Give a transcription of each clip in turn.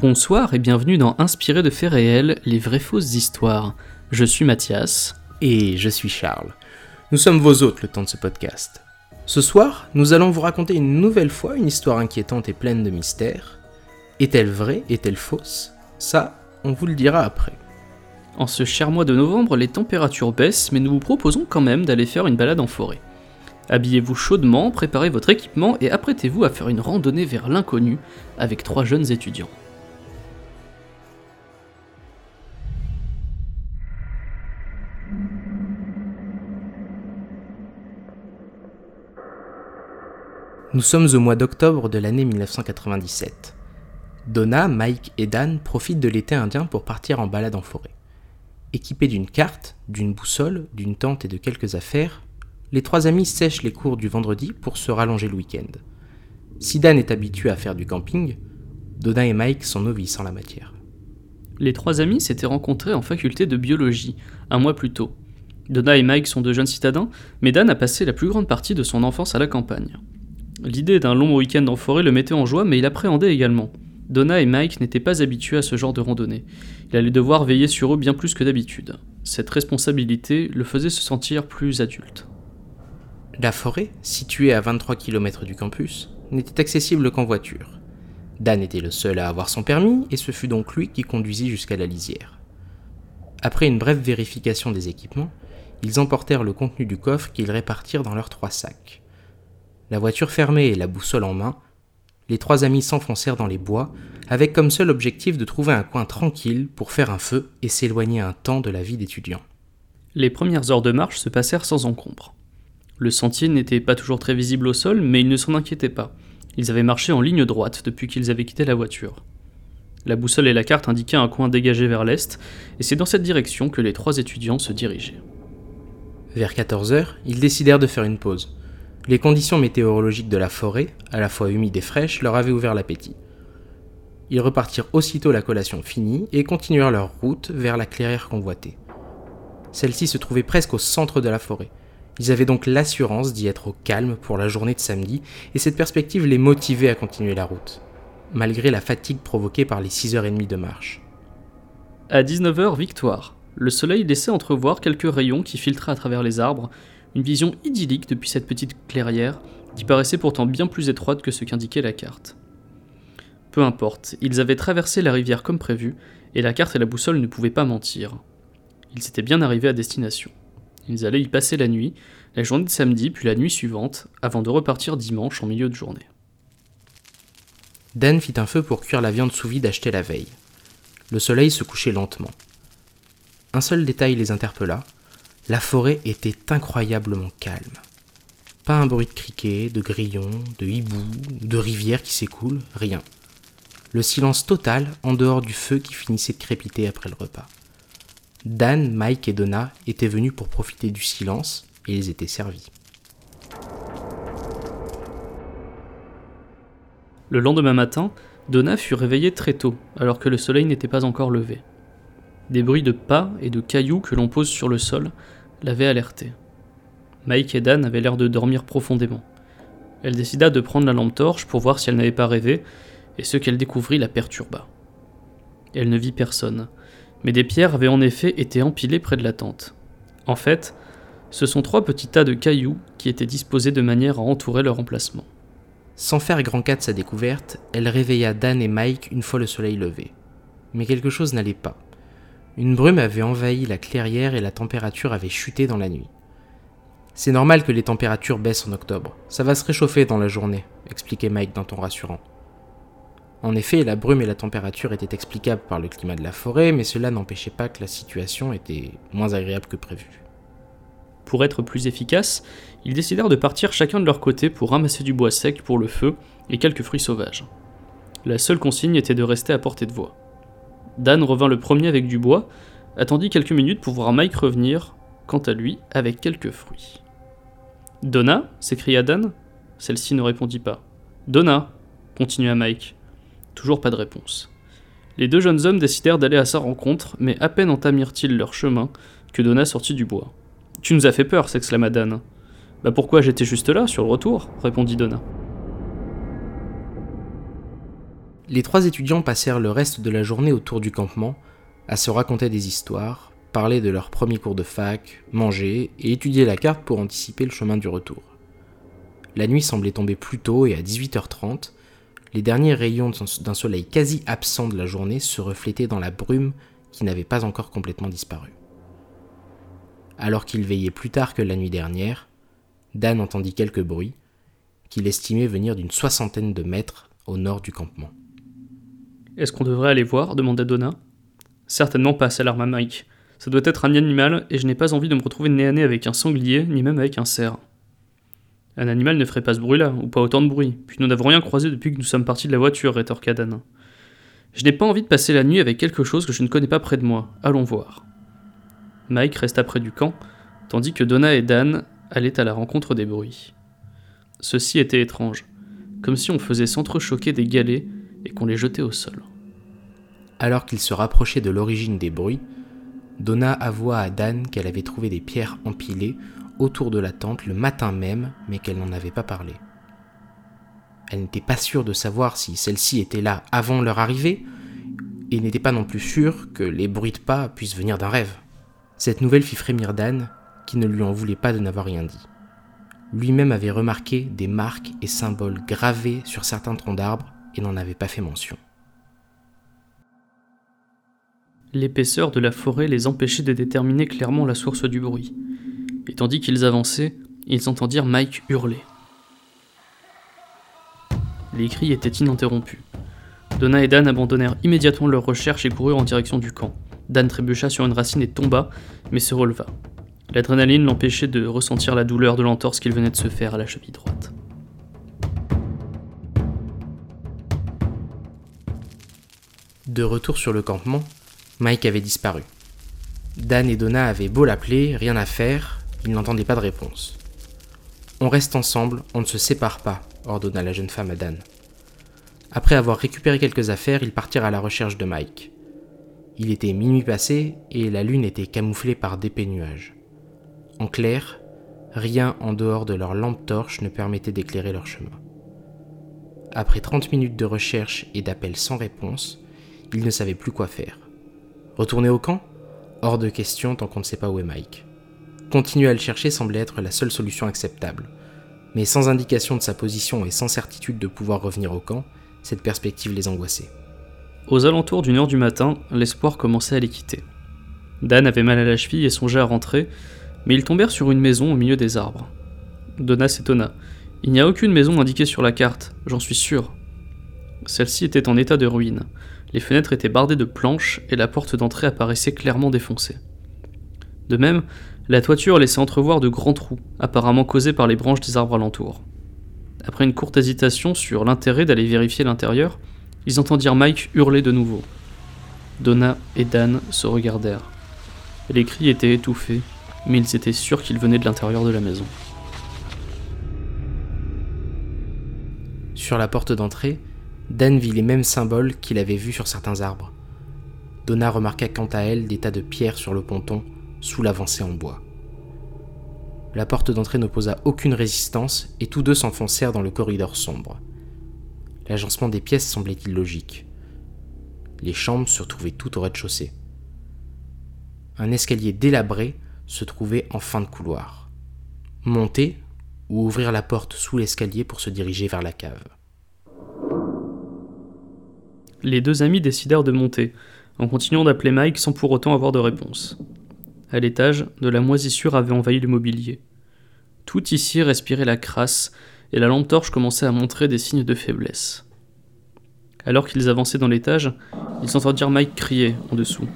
Bonsoir et bienvenue dans Inspiré de faits réels, les vraies fausses histoires. Je suis Mathias. Et je suis Charles. Nous sommes vos hôtes le temps de ce podcast. Ce soir, nous allons vous raconter une nouvelle fois une histoire inquiétante et pleine de mystères. Est-elle vraie Est-elle fausse? Ça, on vous le dira après. En ce cher mois de novembre, les températures baissent, mais nous vous proposons quand même d'aller faire une balade en forêt. Habillez-vous chaudement, préparez votre équipement et apprêtez-vous à faire une randonnée vers l'inconnu avec trois jeunes étudiants. Nous sommes au mois d'octobre de l'année 1997. Donna, Mike et Dan profitent de l'été indien pour partir en balade en forêt. Équipés d'une carte, d'une boussole, d'une tente et de quelques affaires, les trois amis sèchent les cours du vendredi pour se rallonger le week-end. Si Dan est habitué à faire du camping, Donna et Mike sont novices en la matière. Les trois amis s'étaient rencontrés en faculté de biologie, un mois plus tôt. Donna et Mike sont de jeunes citadins, mais Dan a passé la plus grande partie de son enfance à la campagne. L'idée d'un long week-end en forêt le mettait en joie, mais il appréhendait également. Donna et Mike n'étaient pas habitués à ce genre de randonnée. Il allait devoir veiller sur eux bien plus que d'habitude. Cette responsabilité le faisait se sentir plus adulte. La forêt, située à 23 km du campus, n'était accessible qu'en voiture. Dan était le seul à avoir son permis et ce fut donc lui qui conduisit jusqu'à la lisière. Après une brève vérification des équipements, ils emportèrent le contenu du coffre qu'ils répartirent dans leurs trois sacs. La voiture fermée et la boussole en main, les trois amis s'enfoncèrent dans les bois, avec comme seul objectif de trouver un coin tranquille pour faire un feu et s'éloigner un temps de la vie d'étudiant. Les premières heures de marche se passèrent sans encombre. Le sentier n'était pas toujours très visible au sol, mais ils ne s'en inquiétaient pas. Ils avaient marché en ligne droite depuis qu'ils avaient quitté la voiture. La boussole et la carte indiquaient un coin dégagé vers l'est, et c'est dans cette direction que les trois étudiants se dirigeaient. Vers 14 heures, ils décidèrent de faire une pause. Les conditions météorologiques de la forêt, à la fois humides et fraîches, leur avaient ouvert l'appétit. Ils repartirent aussitôt la collation finie et continuèrent leur route vers la clairière convoitée. Celle-ci se trouvait presque au centre de la forêt. Ils avaient donc l'assurance d'y être au calme pour la journée de samedi, et cette perspective les motivait à continuer la route, malgré la fatigue provoquée par les 6h30 de marche. À 19h, victoire. Le soleil laissait entrevoir quelques rayons qui filtraient à travers les arbres, une vision idyllique depuis cette petite clairière, qui paraissait pourtant bien plus étroite que ce qu'indiquait la carte. Peu importe, ils avaient traversé la rivière comme prévu, et la carte et la boussole ne pouvaient pas mentir. Ils étaient bien arrivés à destination. Ils allaient y passer la nuit, la journée de samedi puis la nuit suivante, avant de repartir dimanche en milieu de journée. Dan fit un feu pour cuire la viande sous vide achetée la veille. Le soleil se couchait lentement. Un seul détail les interpella, la forêt était incroyablement calme. Pas un bruit de criquet, de grillons, de hibou, de rivière qui s'écoule, rien. Le silence total en dehors du feu qui finissait de crépiter après le repas. Dan, Mike et Donna étaient venus pour profiter du silence et ils étaient servis. Le lendemain matin, Donna fut réveillée très tôt, alors que le soleil n'était pas encore levé. Des bruits de pas et de cailloux que l'on pose sur le sol l'avaient alertée. Mike et Dan avaient l'air de dormir profondément. Elle décida de prendre la lampe torche pour voir si elle n'avait pas rêvé, et ce qu'elle découvrit la perturba. Elle ne vit personne, mais des pierres avaient en effet été empilées près de la tente. En fait, ce sont trois petits tas de cailloux qui étaient disposés de manière à entourer leur emplacement. Sans faire grand cas de sa découverte, elle réveilla Dan et Mike une fois le soleil levé. Mais quelque chose n'allait pas. Une brume avait envahi la clairière et la température avait chuté dans la nuit. C'est normal que les températures baissent en octobre. Ça va se réchauffer dans la journée, expliquait Mike d'un ton rassurant. En effet, la brume et la température étaient explicables par le climat de la forêt, mais cela n'empêchait pas que la situation était moins agréable que prévu. Pour être plus efficace, ils décidèrent de partir chacun de leur côté pour ramasser du bois sec pour le feu et quelques fruits sauvages. La seule consigne était de rester à portée de voix. Dan revint le premier avec du bois, attendit quelques minutes pour voir Mike revenir, quant à lui, avec quelques fruits. Donna? s'écria Dan. Celle-ci ne répondit pas. Donna continua Mike. Toujours pas de réponse. Les deux jeunes hommes décidèrent d'aller à sa rencontre, mais à peine entamirent-ils leur chemin que Donna sortit du bois. Tu nous as fait peur, s'exclama Dan. Bah pourquoi j'étais juste là, sur le retour? répondit Donna. Les trois étudiants passèrent le reste de la journée autour du campement à se raconter des histoires, parler de leur premier cours de fac, manger et étudier la carte pour anticiper le chemin du retour. La nuit semblait tomber plus tôt et à 18h30, les derniers rayons d'un soleil quasi absent de la journée se reflétaient dans la brume qui n'avait pas encore complètement disparu. Alors qu'il veillait plus tard que la nuit dernière, Dan entendit quelques bruits qu'il estimait venir d'une soixantaine de mètres au nord du campement. Est-ce qu'on devrait aller voir demanda Donna. Certainement pas, s'alarma Mike. Ça doit être un animal, et je n'ai pas envie de me retrouver nez à nez avec un sanglier, ni même avec un cerf. Un animal ne ferait pas ce bruit-là, ou pas autant de bruit, puis nous n'avons rien croisé depuis que nous sommes partis de la voiture, rétorqua Dan. Je n'ai pas envie de passer la nuit avec quelque chose que je ne connais pas près de moi, allons voir. Mike resta près du camp, tandis que Donna et Dan allaient à la rencontre des bruits. Ceci était étrange, comme si on faisait s'entrechoquer des galets et qu'on les jetait au sol. Alors qu'ils se rapprochaient de l'origine des bruits, Donna avoua à Dan qu'elle avait trouvé des pierres empilées autour de la tente le matin même, mais qu'elle n'en avait pas parlé. Elle n'était pas sûre de savoir si celles-ci étaient là avant leur arrivée, et n'était pas non plus sûre que les bruits de pas puissent venir d'un rêve. Cette nouvelle fit frémir Dan, qui ne lui en voulait pas de n'avoir rien dit. Lui-même avait remarqué des marques et symboles gravés sur certains troncs d'arbres et n'en avait pas fait mention. L'épaisseur de la forêt les empêchait de déterminer clairement la source du bruit. Et tandis qu'ils avançaient, ils entendirent Mike hurler. Les cris étaient ininterrompus. Donna et Dan abandonnèrent immédiatement leurs recherches et coururent en direction du camp. Dan trébucha sur une racine et tomba, mais se releva. L'adrénaline l'empêchait de ressentir la douleur de l'entorse qu'il venait de se faire à la cheville droite. De retour sur le campement, Mike avait disparu. Dan et Donna avaient beau l'appeler, rien à faire, ils n'entendaient pas de réponse. On reste ensemble, on ne se sépare pas, ordonna la jeune femme à Dan. Après avoir récupéré quelques affaires, ils partirent à la recherche de Mike. Il était minuit passé et la lune était camouflée par d'épais nuages. En clair, rien en dehors de leur lampe torche ne permettait d'éclairer leur chemin. Après 30 minutes de recherche et d'appels sans réponse, ils ne savaient plus quoi faire. Retourner au camp? Hors de question tant qu'on ne sait pas où est Mike. Continuer à le chercher semblait être la seule solution acceptable. Mais sans indication de sa position et sans certitude de pouvoir revenir au camp, cette perspective les angoissait. Aux alentours d'une heure du matin, l'espoir commençait à les quitter. Dan avait mal à la cheville et songeait à rentrer, mais ils tombèrent sur une maison au milieu des arbres. Donna s'étonna. Il n'y a aucune maison indiquée sur la carte, j'en suis sûr. Celle-ci était en état de ruine. Les fenêtres étaient bardées de planches et la porte d'entrée apparaissait clairement défoncée. De même, la toiture laissait entrevoir de grands trous, apparemment causés par les branches des arbres alentours. Après une courte hésitation sur l'intérêt d'aller vérifier l'intérieur, ils entendirent Mike hurler de nouveau. Donna et Dan se regardèrent. Les cris étaient étouffés, mais ils étaient sûrs qu'ils venaient de l'intérieur de la maison. Sur la porte d'entrée, Dan vit les mêmes symboles qu'il avait vus sur certains arbres. Donna remarqua quant à elle des tas de pierres sur le ponton, sous l'avancée en bois. La porte d'entrée n'opposa aucune résistance et tous deux s'enfoncèrent dans le corridor sombre. L'agencement des pièces semblait illogique. Les chambres se trouvaient toutes au rez-de-chaussée. Un escalier délabré se trouvait en fin de couloir. Monter ou ouvrir la porte sous l'escalier pour se diriger vers la cave les deux amis décidèrent de monter, en continuant d'appeler Mike sans pour autant avoir de réponse. À l'étage, de la moisissure avait envahi le mobilier. Tout ici respirait la crasse, et la lampe torche commençait à montrer des signes de faiblesse. Alors qu'ils avançaient dans l'étage, ils entendirent Mike crier en dessous.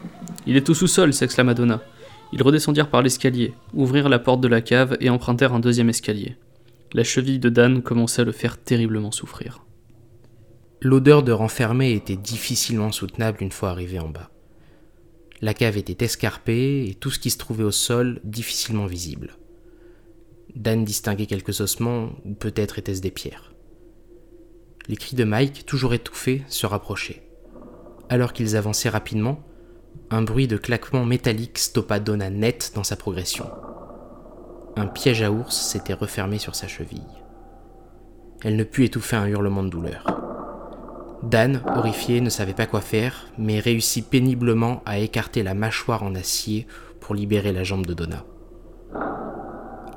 Il est au sous-sol, s'exclama Donna. Ils redescendirent par l'escalier, ouvrirent la porte de la cave et empruntèrent un deuxième escalier. La cheville de Dan commençait à le faire terriblement souffrir. L'odeur de renfermé était difficilement soutenable une fois arrivé en bas. La cave était escarpée et tout ce qui se trouvait au sol difficilement visible. Dan distinguait quelques ossements, ou peut-être étaient-ce des pierres. Les cris de Mike, toujours étouffés, se rapprochaient. Alors qu'ils avançaient rapidement, un bruit de claquement métallique stoppa Donna net dans sa progression. Un piège à ours s'était refermé sur sa cheville. Elle ne put étouffer un hurlement de douleur. Dan, horrifié, ne savait pas quoi faire, mais réussit péniblement à écarter la mâchoire en acier pour libérer la jambe de Donna.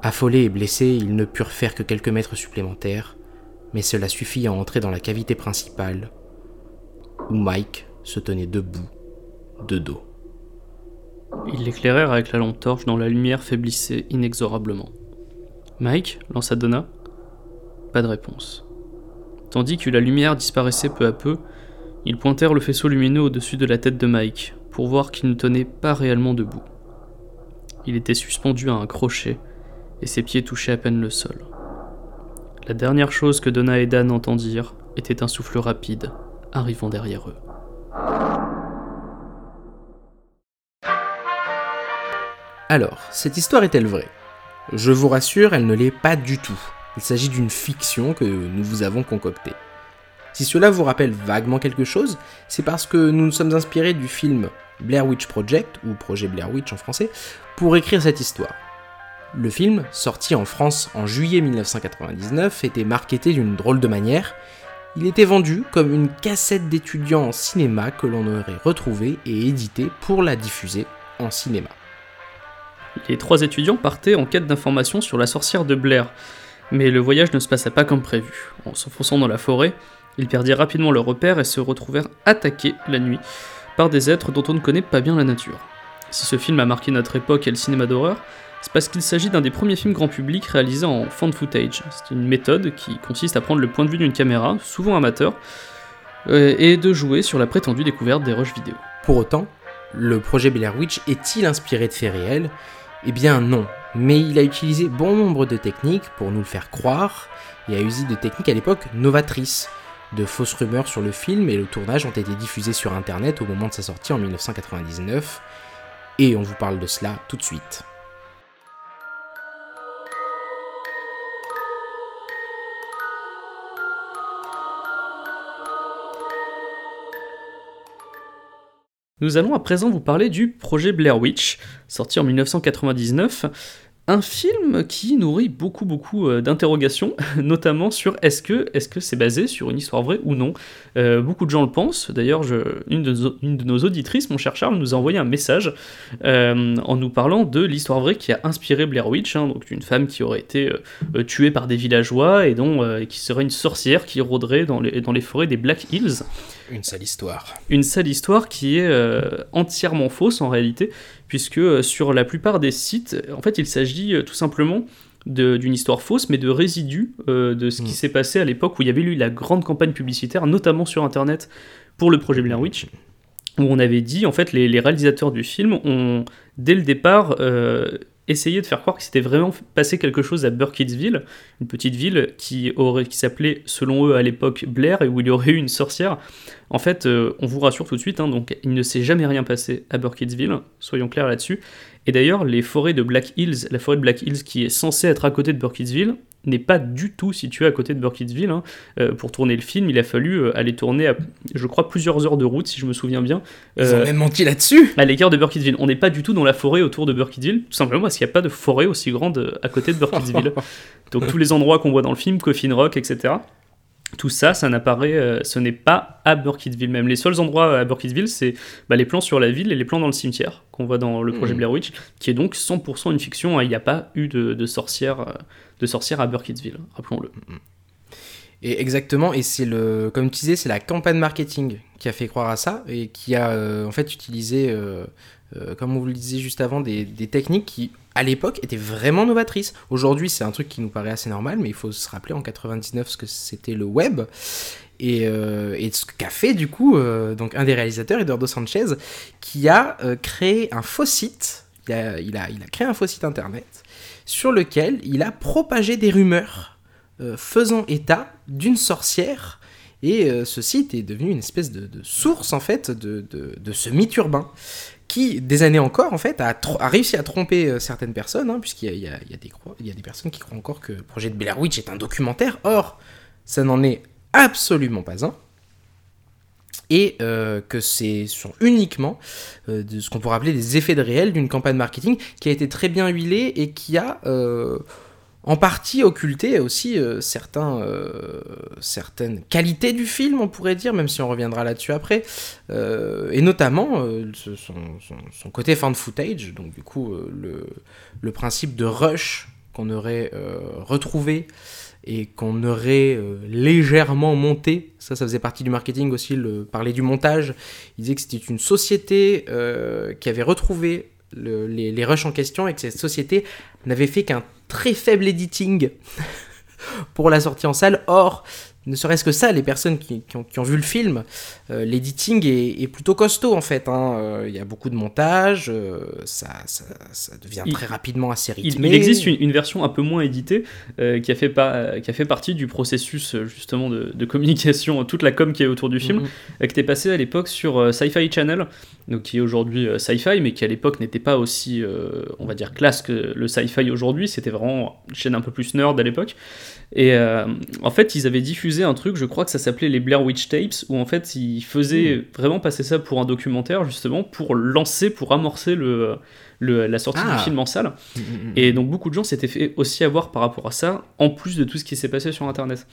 Affolés et blessés, ils ne purent faire que quelques mètres supplémentaires, mais cela suffit à entrer dans la cavité principale, où Mike se tenait debout, de dos. Ils l'éclairèrent avec la lampe torche dont la lumière faiblissait inexorablement. Mike lança Donna. Pas de réponse. Tandis que la lumière disparaissait peu à peu, ils pointèrent le faisceau lumineux au-dessus de la tête de Mike pour voir qu'il ne tenait pas réellement debout. Il était suspendu à un crochet et ses pieds touchaient à peine le sol. La dernière chose que Donna et Dan entendirent était un souffle rapide arrivant derrière eux. Alors, cette histoire est-elle vraie? Je vous rassure, elle ne l'est pas du tout. Il s'agit d'une fiction que nous vous avons concoctée. Si cela vous rappelle vaguement quelque chose, c'est parce que nous nous sommes inspirés du film Blair Witch Project, ou Projet Blair Witch en français, pour écrire cette histoire. Le film, sorti en France en juillet 1999, était marketé d'une drôle de manière. Il était vendu comme une cassette d'étudiants en cinéma que l'on aurait retrouvée et éditée pour la diffuser en cinéma. Les trois étudiants partaient en quête d'informations sur la sorcière de Blair, mais le voyage ne se passa pas comme prévu. En s'enfonçant dans la forêt, ils perdirent rapidement leur repère et se retrouvèrent attaqués la nuit par des êtres dont on ne connaît pas bien la nature. Si ce film a marqué notre époque et le cinéma d'horreur, c'est parce qu'il s'agit d'un des premiers films grand public réalisés en found footage. C'est une méthode qui consiste à prendre le point de vue d'une caméra, souvent amateur, euh, et de jouer sur la prétendue découverte des rushs vidéo. Pour autant, le projet Blair Witch est-il inspiré de faits réels? Eh bien non, mais il a utilisé bon nombre de techniques pour nous le faire croire, et a usé de techniques à l'époque novatrices. De fausses rumeurs sur le film et le tournage ont été diffusés sur internet au moment de sa sortie en 1999, et on vous parle de cela tout de suite. Nous allons à présent vous parler du projet Blair Witch, sorti en 1999, un film qui nourrit beaucoup beaucoup euh, d'interrogations, notamment sur est-ce que est-ce que c'est basé sur une histoire vraie ou non. Euh, beaucoup de gens le pensent. D'ailleurs, une, de nos auditrices, mon cher Charles, nous a envoyé un message euh, en nous parlant de l'histoire vraie qui a inspiré Blair Witch, hein, donc une femme qui aurait été tuée par des villageois et dont qui serait une sorcière qui rôderait dans les, dans les forêts des Black Hills. Une sale histoire. Une sale histoire qui est entièrement fausse en réalité, puisque euh, sur la plupart des sites, en fait, il s'agit euh, tout simplement d'une histoire fausse, mais de résidus euh, de ce qui mm. s'est passé à l'époque où il y avait eu la grande campagne publicitaire, notamment sur Internet, pour le projet Blair Witch, où on avait dit, en fait, les, réalisateurs du film ont, dès le départ, essayer de faire croire que c'était vraiment passé quelque chose à Burkittsville, une petite ville qui, aurait, qui s'appelait, selon eux à l'époque, Blair, et où il y aurait eu une sorcière. En fait, euh, on vous rassure tout de suite, hein, donc il ne s'est jamais rien passé à Burkittsville, soyons clairs là-dessus. Et d'ailleurs, les forêts de Black Hills, la forêt de Black Hills qui est censée être à côté de Burkittsville, n'est pas du tout située à côté de Burkittsville. Hein. Euh, pour tourner le film, il a fallu euh, aller tourner, à, je crois, plusieurs heures de route, si je me souviens bien. Ils ont même menti là-dessus À l'écart de Burkittsville. On n'est pas du tout dans la forêt autour de Burkittsville, tout simplement parce qu'il n'y a pas de forêt aussi grande à côté de Burkittsville. Donc tous les endroits qu'on voit dans le film, Coffin Rock, etc., tout ça, ça n'apparaît, euh, ce n'est pas à Burkittsville même. Les seuls endroits à Burkittsville, c'est bah, les plans sur la ville et les plans dans le cimetière qu'on voit dans le projet hmm. Blair Witch, qui est donc 100% une fiction. Hein. Il n'y a pas eu de, de sorcière, euh, de sorcière à Burkittsville, rappelons-le. Et exactement, et c'est le, comme tu disais, c'est la campagne marketing qui a fait croire à ça et qui a euh, en fait utilisé, comme on vous le disait juste avant, des, des techniques qui à l'époque était vraiment novatrice. Aujourd'hui, c'est un truc qui nous paraît assez normal, mais il faut se rappeler en 99 ce que c'était le web. Et, euh, ce qu'a fait du coup euh, donc un des réalisateurs, Eduardo Sanchez, qui a euh, créé un faux site. Il a, créé un faux site internet sur lequel il a propagé des rumeurs faisant état d'une sorcière. Et ce site est devenu une espèce de, source en fait de, de ce mythe urbain qui, des années encore, en fait, a, réussi à tromper euh, certaines personnes, hein, puisqu'il y, a, des personnes qui croient encore que le projet de Blair Witch est un documentaire. Or, ça n'en est absolument pas un. Et euh, que c'est sont uniquement euh, de ce qu'on pourrait appeler des effets de réel d'une campagne marketing qui a été très bien huilée et qui a en partie occulter aussi euh, certains, euh, certaines qualités du film, on pourrait dire, même si on reviendra là-dessus après, euh, et notamment son, côté fan footage, donc du coup le, le, principe de rush qu'on aurait retrouvé et qu'on aurait légèrement monté. Ça, ça faisait partie du marketing aussi, le parler du montage. Il disait que c'était une société qui avait retrouvé les, les rushs en question et que cette société n'avait fait qu'un très faible editing pour la sortie en salle. Or, ne serait-ce que ça, les personnes qui, ont, vu le film, euh, l'editing est, plutôt costaud en fait. Hein. Euh, il y a beaucoup de montage, euh, ça, devient très rapidement assez rythmé. Il, existe une, version un peu moins éditée qui, a fait qui a fait partie du processus justement de, communication, toute la com qui est autour du film, mm-hmm. qui était passée à l'époque sur Sci-Fi Channel, donc qui est aujourd'hui Sci-Fi, mais qui à l'époque n'était pas aussi, on va dire, classe que le Sci-Fi aujourd'hui. C'était vraiment une chaîne un peu plus nerd à l'époque. Et euh, en fait, ils avaient diffusé un truc, je crois que ça s'appelait les Blair Witch Tapes, où en fait, ils faisaient hmm. vraiment passer ça pour un documentaire, justement, pour lancer, pour amorcer le, la sortie du ah. film en salle. Hmm, hmm, et donc, beaucoup de gens s'étaient fait aussi avoir par rapport à ça, en plus de tout ce qui s'est passé sur Internet.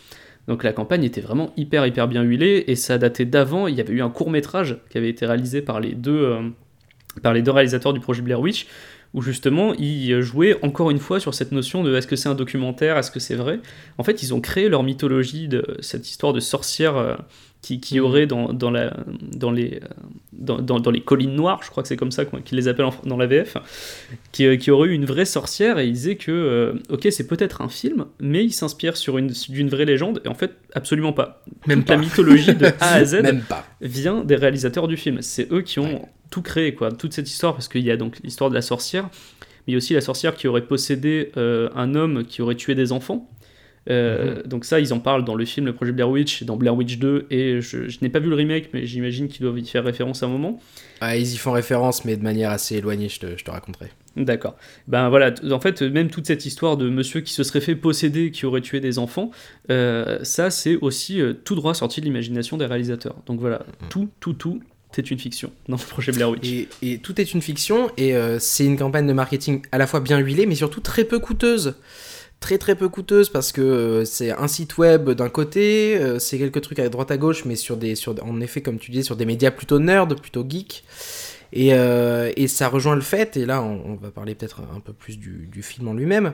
Donc la campagne était vraiment hyper hyper bien huilée et ça datait d'avant. Il y avait eu un court métrage qui avait été réalisé par les deux, euh, par les deux réalisateurs du projet Blair Witch où justement ils jouaient encore une fois sur cette notion de est-ce que c'est un documentaire, est-ce que c'est vrai? En fait, ils ont créé leur mythologie de cette histoire de sorcière euh, qui, qui mhm. aurait dans, dans, la, dans, les, euh, dans, dans, les collines noires, je crois que c'est comme ça qu'ils les appellent dans la VF, qui, euh, qui, aurait eu une vraie sorcière et ils disaient que, ok, c'est peut-être un film, mais il s'inspire sur une, d'une vraie légende, et en fait, absolument pas. Même la mythologie de A à Z vient des réalisateurs du film. C'est eux qui ont tout créé, quoi, toute cette histoire, parce qu'il y a donc l'histoire de la sorcière, mais il y a aussi la sorcière qui aurait possédé euh, un homme qui aurait tué des enfants. Euh, mhm. Donc ça, ils en parlent dans le film Le Projet Blair Witch, dans Blair Witch 2, et je, n'ai pas vu le remake, mais j'imagine qu'ils doivent y faire référence à un moment. Ah, ils y font référence, mais de manière assez éloignée, je te, je te raconterai. D'accord. Ben voilà, en fait, même toute cette histoire de monsieur qui se serait fait posséder, qui aurait tué des enfants, euh, ça, c'est aussi tout droit sorti de l'imagination des réalisateurs. Donc voilà, mhm. tout, tout, tout c'est une fiction dans le projet Blair Witch. Et, tout est une fiction, et euh, c'est une campagne de marketing à la fois bien huilée, mais surtout très peu coûteuse. Très très peu coûteuse parce que euh, c'est un site web d'un côté, euh, c'est quelques trucs à droite à gauche, mais sur des, sur, en effet, comme tu disais, sur des médias plutôt nerd, plutôt geek. Et, et ça rejoint le fait, et là on, va parler peut-être un peu plus du, film en lui-même,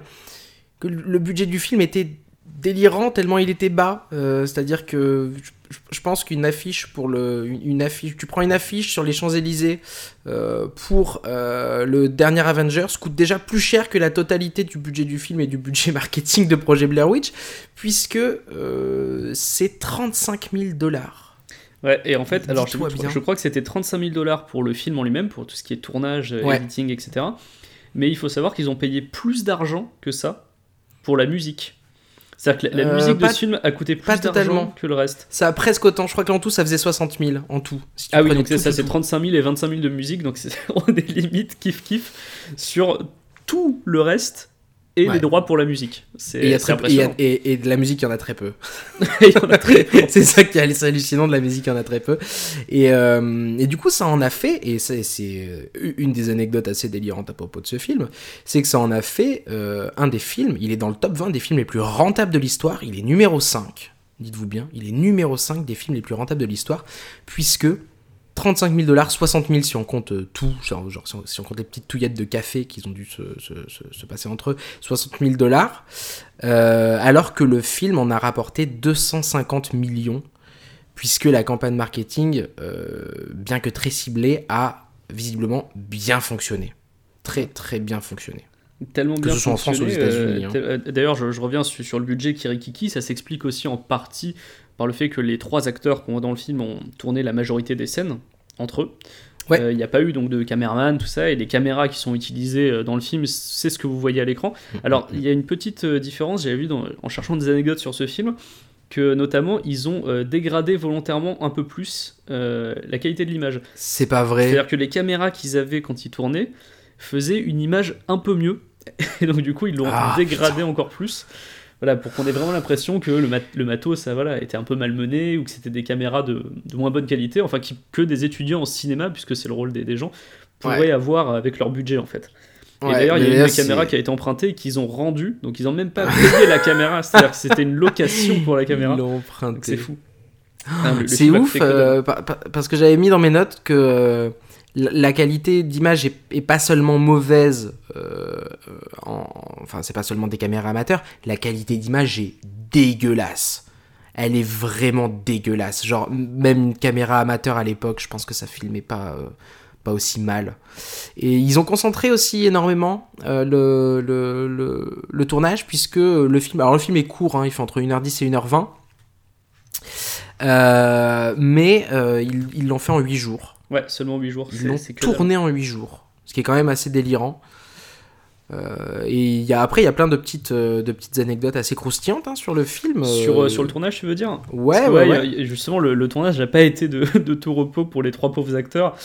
que le budget du film était délirant tellement il était bas. C'est-à-dire que pense qu'une affiche pour le une affiche tu prends une affiche sur les Champs Élysées euh, pour euh, le dernier Avengers coûte déjà plus cher que la totalité du budget du film et du budget marketing de projet Blair Witch puisque euh, c'est 35 000 dollars Ouais, et en fait, alors je, je, crois que c'était 35 000 dollars pour le film en lui-même, pour tout ce qui est tournage, editing, etc. Mais il faut savoir qu'ils ont payé plus d'argent que ça pour la musique. C'est-à-dire que la, euh, musique de ce film a coûté plus d'argent que le reste. Ça a presque autant. Je crois qu'en tout, ça faisait 60 000 en tout. ah oui, donc ça, c'est 35 000 et 25 000 de musique. Donc c'est des limites kiff-kiff sur tout le reste et des droits pour la musique. C'est et, et, de la musique, il y en a très peu. c'est ça qui est hallucinant, de la musique, il y en a très peu. Et, euh, et du coup, ça en a fait, et c'est euh, une des anecdotes assez délirantes à propos de ce film, c'est que ça en a fait euh, un des films, il est dans le top 20 des films les plus rentables de l'histoire, il est numéro 5. Dites-vous bien, il est numéro 5 des films les plus rentables de l'histoire, puisque 35 000 dollars, 60 000 si on compte euh, tout, genre, si, on, compte les petites touillettes de café qu'ils ont dû se, passer entre eux, 60 000 dollars, euh, alors que le film en a rapporté 250 millions, puisque la campagne marketing, euh, bien que très ciblée, a visiblement bien fonctionné. Très très bien fonctionné. Tellement bien que ce soit en France ou aux États-Unis. Hein. D'ailleurs, je, reviens sur, le budget Kirikiki, ça s'explique aussi en partie par le fait que les trois acteurs qu'on voit dans le film ont tourné la majorité des scènes entre eux. Il n'y a pas eu donc de caméraman, tout ça, et les caméras qui sont utilisées euh, dans le film, c'est ce que vous voyez à l'écran. Mm-hmm. Alors, il y a une petite euh, différence, j'avais vu en cherchant des anecdotes sur ce film, que notamment ils ont euh, dégradé volontairement un peu plus la qualité de l'image. C'est pas vrai. C'est-à-dire que les caméras qu'ils avaient quand ils tournaient faisaient une image un peu mieux, et donc du coup ils l'ont ah, dégradé encore plus voilà, pour qu'on ait vraiment l'impression que le, le, matos ça, voilà, était un peu malmené ou que c'était des caméras de, de, moins bonne qualité, enfin que des étudiants en cinéma, puisque c'est le rôle des, des gens, pourraient avoir avec leur budget en fait. et d'ailleurs, il y a une caméra qui a été empruntée et qu'ils ont rendu. Donc, ils n'ont même pas payé la caméra. C'est-à-dire que c'était une location pour la caméra. Ils l'ont empruntée. C'est fou. Ah, c'est ouf, euh, parce que j'avais mis dans mes notes que euh, la qualité d'image est, pas seulement mauvaise, euh, enfin c'est pas seulement des caméras amateurs, la qualité d'image est dégueulasse. Elle est vraiment dégueulasse. Genre même une caméra amateur à l'époque, je pense que ça filmait pas pas aussi mal. Et ils ont concentré aussi énormément le, le, tournage puisque le film, alors le film est court, hein, il fait entre 1h10 et 1h20. Euh, mais euh, ils l'ont fait en 8 jours. Ouais, seulement 8 jours. Ils l'ont tourné en 8 jours. Ce qui est quand même assez délirant. Euh, et y a, après, il y a plein de petites, de petites anecdotes assez croustillantes hein, sur le film. Sur, sur le tournage, tu veux dire? Ouais, ouais, Justement, le, tournage n'a pas été de, de, tout repos pour les trois pauvres acteurs.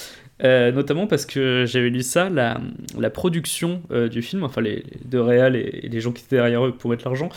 notamment parce que j'avais lu ça, la, la production du film, enfin les, les deux réals et, et, les gens qui étaient derrière eux pour mettre l'argent,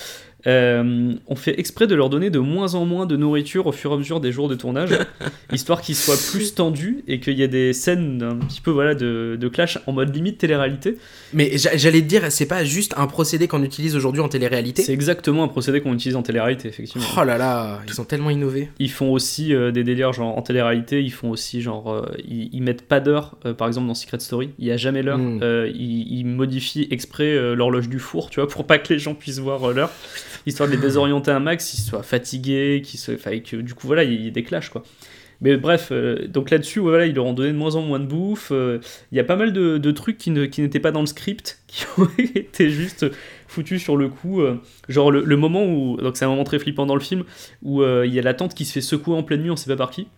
euh, on fait exprès de leur donner de moins en moins de nourriture au fur et à mesure des jours de tournage, histoire qu'ils soient plus tendus et qu'il y ait des scènes un petit peu voilà de, clash en mode limite télé-réalité. Mais j'allais te dire, c'est pas juste un procédé qu'on utilise aujourd'hui en télé-réalité C'est exactement un procédé qu'on utilise en télé-réalité, effectivement. Oh là là, ils ont tellement innové. Ils font aussi euh, des délires genre en télé-réalité, ils font aussi genre euh, ils, mettent pas d'heure, par exemple dans Secret Story, il y a jamais l'heure, hmm. ils, ils, modifient exprès l'horloge du four, tu vois, pour pas que les gens puissent voir l'heure histoire de les désorienter un max, qu'ils soient fatigués, qu'ils que du coup voilà, il y, a des clashs quoi. Mais bref, euh, donc là-dessus, voilà, ils leur ont donné de moins en moins de bouffe. Euh, il y a pas mal de, trucs qui, ne, qui n'étaient pas dans le script, qui ont été juste foutus sur le coup. Euh, genre le, moment où, donc c'est un moment très flippant dans le film, où il y a la tente qui se fait secouer en pleine nuit, on sait pas par qui.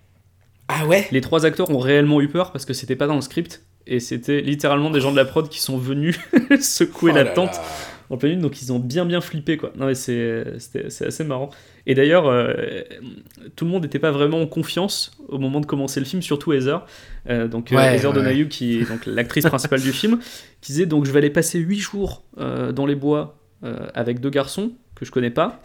Ah ouais? Les trois acteurs ont réellement eu peur parce que c'était pas dans le script. Et c'était littéralement des gens de la prod qui sont venus secouer oh la tente en pleine nuit, donc ils ont bien bien flippé quoi. Non mais c'est assez marrant. Et d'ailleurs, euh, tout le monde n'était pas vraiment en confiance au moment de commencer le film, surtout Heather. Euh, donc euh, Heather Donahue, qui est donc l'actrice principale du film, qui disait donc je vais aller passer 8 jours dans les bois avec deux garçons que je connais pas.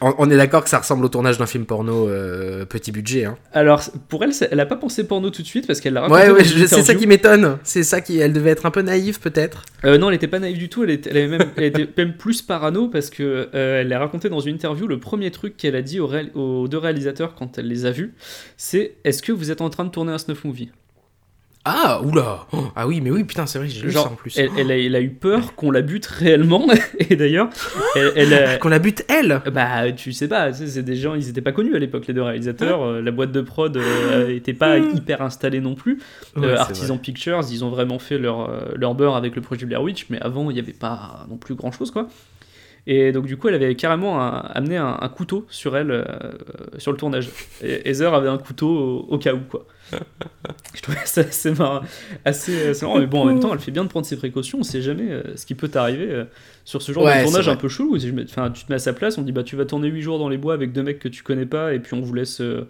On, est d'accord que ça ressemble au tournage d'un film porno euh, petit budget. Hein. Alors, pour elle, elle a pas pensé porno tout de suite parce qu'elle l'a raconté. Ouais, ouais, c'est ça qui m'étonne. C'est ça qui. Elle devait être un peu naïve, peut-être. Euh, non, elle était pas naïve du tout. Elle était, elle même, était même plus parano parce que euh, elle a raconté dans une interview le premier truc qu'elle a dit aux, aux, deux réalisateurs quand elle les a vus c'est Est-ce que vous êtes en train de tourner un snuff movie? Ah, oula. Ah oui, mais oui, putain, c'est vrai, j'ai lu ça en plus. Elle, a, eu peur qu'on la bute réellement, et d'ailleurs, elle... qu'on la bute elle? Bah, tu sais pas, c'est des gens, ils étaient pas connus à l'époque, les deux réalisateurs, euh, la boîte de prod euh, était pas hyper installée non plus. Euh, Artisan Pictures, ils ont vraiment fait leur, leur beurre avec le projet Blair Witch, mais avant, il n'y avait pas non plus grand-chose, quoi. Et donc, du coup, elle avait carrément amené un, couteau sur elle, sur le tournage. Et Heather avait un couteau au cas où, quoi. je trouvais ça assez marrant, assez, marrant, mais bon, en même temps, elle fait bien de prendre ses précautions. On sait jamais euh, ce qui peut t'arriver euh, sur ce genre de tournage un peu chelou. Enfin, tu te mets à sa place, on dit bah tu vas tourner 8 jours dans les bois avec deux mecs que tu connais pas, et puis on vous laisse. Euh,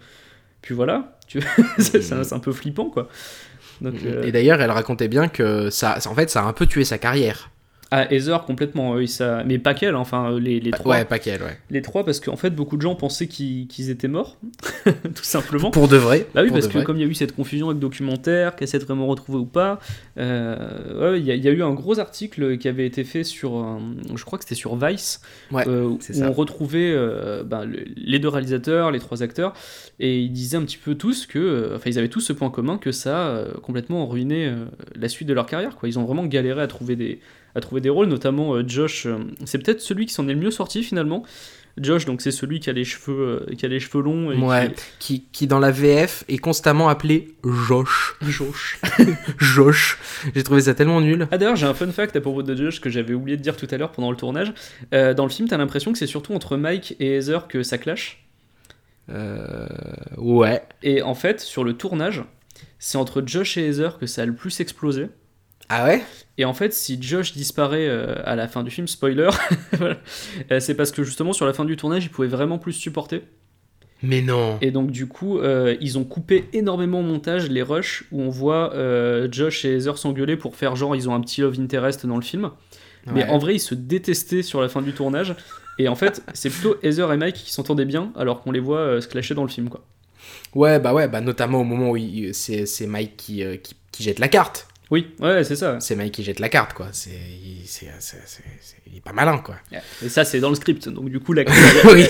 puis voilà, tu... c'est un, peu flippant quoi. Donc, Et d'ailleurs, elle racontait bien que ça, en fait, ça a un peu tué sa carrière. Ah, Heather, complètement, ça... mais pas qu'elle, enfin, les, les trois. Ouais, pas qu'elle, ouais. Les trois, parce qu'en fait, beaucoup de gens pensaient qu'ils étaient morts, tout simplement. Pour de vrai. Bah oui, parce que comme il y a eu cette confusion avec documentaire, qu'elle s'est vraiment retrouvée ou pas, euh, il y, a eu un gros article qui avait été fait sur, je crois que c'était sur Vice, euh, où on retrouvait euh, ben, les deux réalisateurs, les trois acteurs, et ils disaient un petit peu tous que, enfin, ils avaient tous ce point commun que ça a complètement ruiné la suite de leur carrière, quoi. Ils ont vraiment galéré à trouver des à trouver des rôles, notamment euh, Josh. Euh, c'est peut-être celui qui s'en est le mieux sorti finalement. Josh, donc c'est celui qui a les cheveux, euh, qui a les cheveux longs. Et qui... Qui, dans la VF est constamment appelé Josh. Josh. Josh. J'ai trouvé ça tellement nul. Ah d'ailleurs, j'ai un fun fact à propos de Josh que j'avais oublié de dire tout à l'heure pendant le tournage. dans le film, t'as l'impression que c'est surtout entre Mike et Heather que ça clash. Euh... Ouais. Et en fait, sur le tournage, c'est entre Josh et Heather que ça a le plus explosé. Ah ouais? Et en fait, si Josh disparaît euh, à la fin du film, spoiler, euh, c'est parce que justement sur la fin du tournage, il pouvait vraiment plus supporter. Mais non. Et donc du coup, euh, ils ont coupé énormément au montage les rushs où on voit Josh et Heather s'engueuler pour faire genre ils ont un petit love interest dans le film. Mais en vrai, ils se détestaient sur la fin du tournage. Et en fait, c'est plutôt Heather et Mike qui s'entendaient bien alors qu'on les voit se clasher dans le film quoi. Ouais, bah ouais, bah notamment au moment où c'est Mike qui, qui, qui, jette la carte. Oui, ouais, c'est ça. C'est Mike qui jette la carte, quoi. C'est, il, c'est, c'est- il est pas malin, quoi. Et ça, c'est dans le script. Donc, du coup, l'acteur Oui.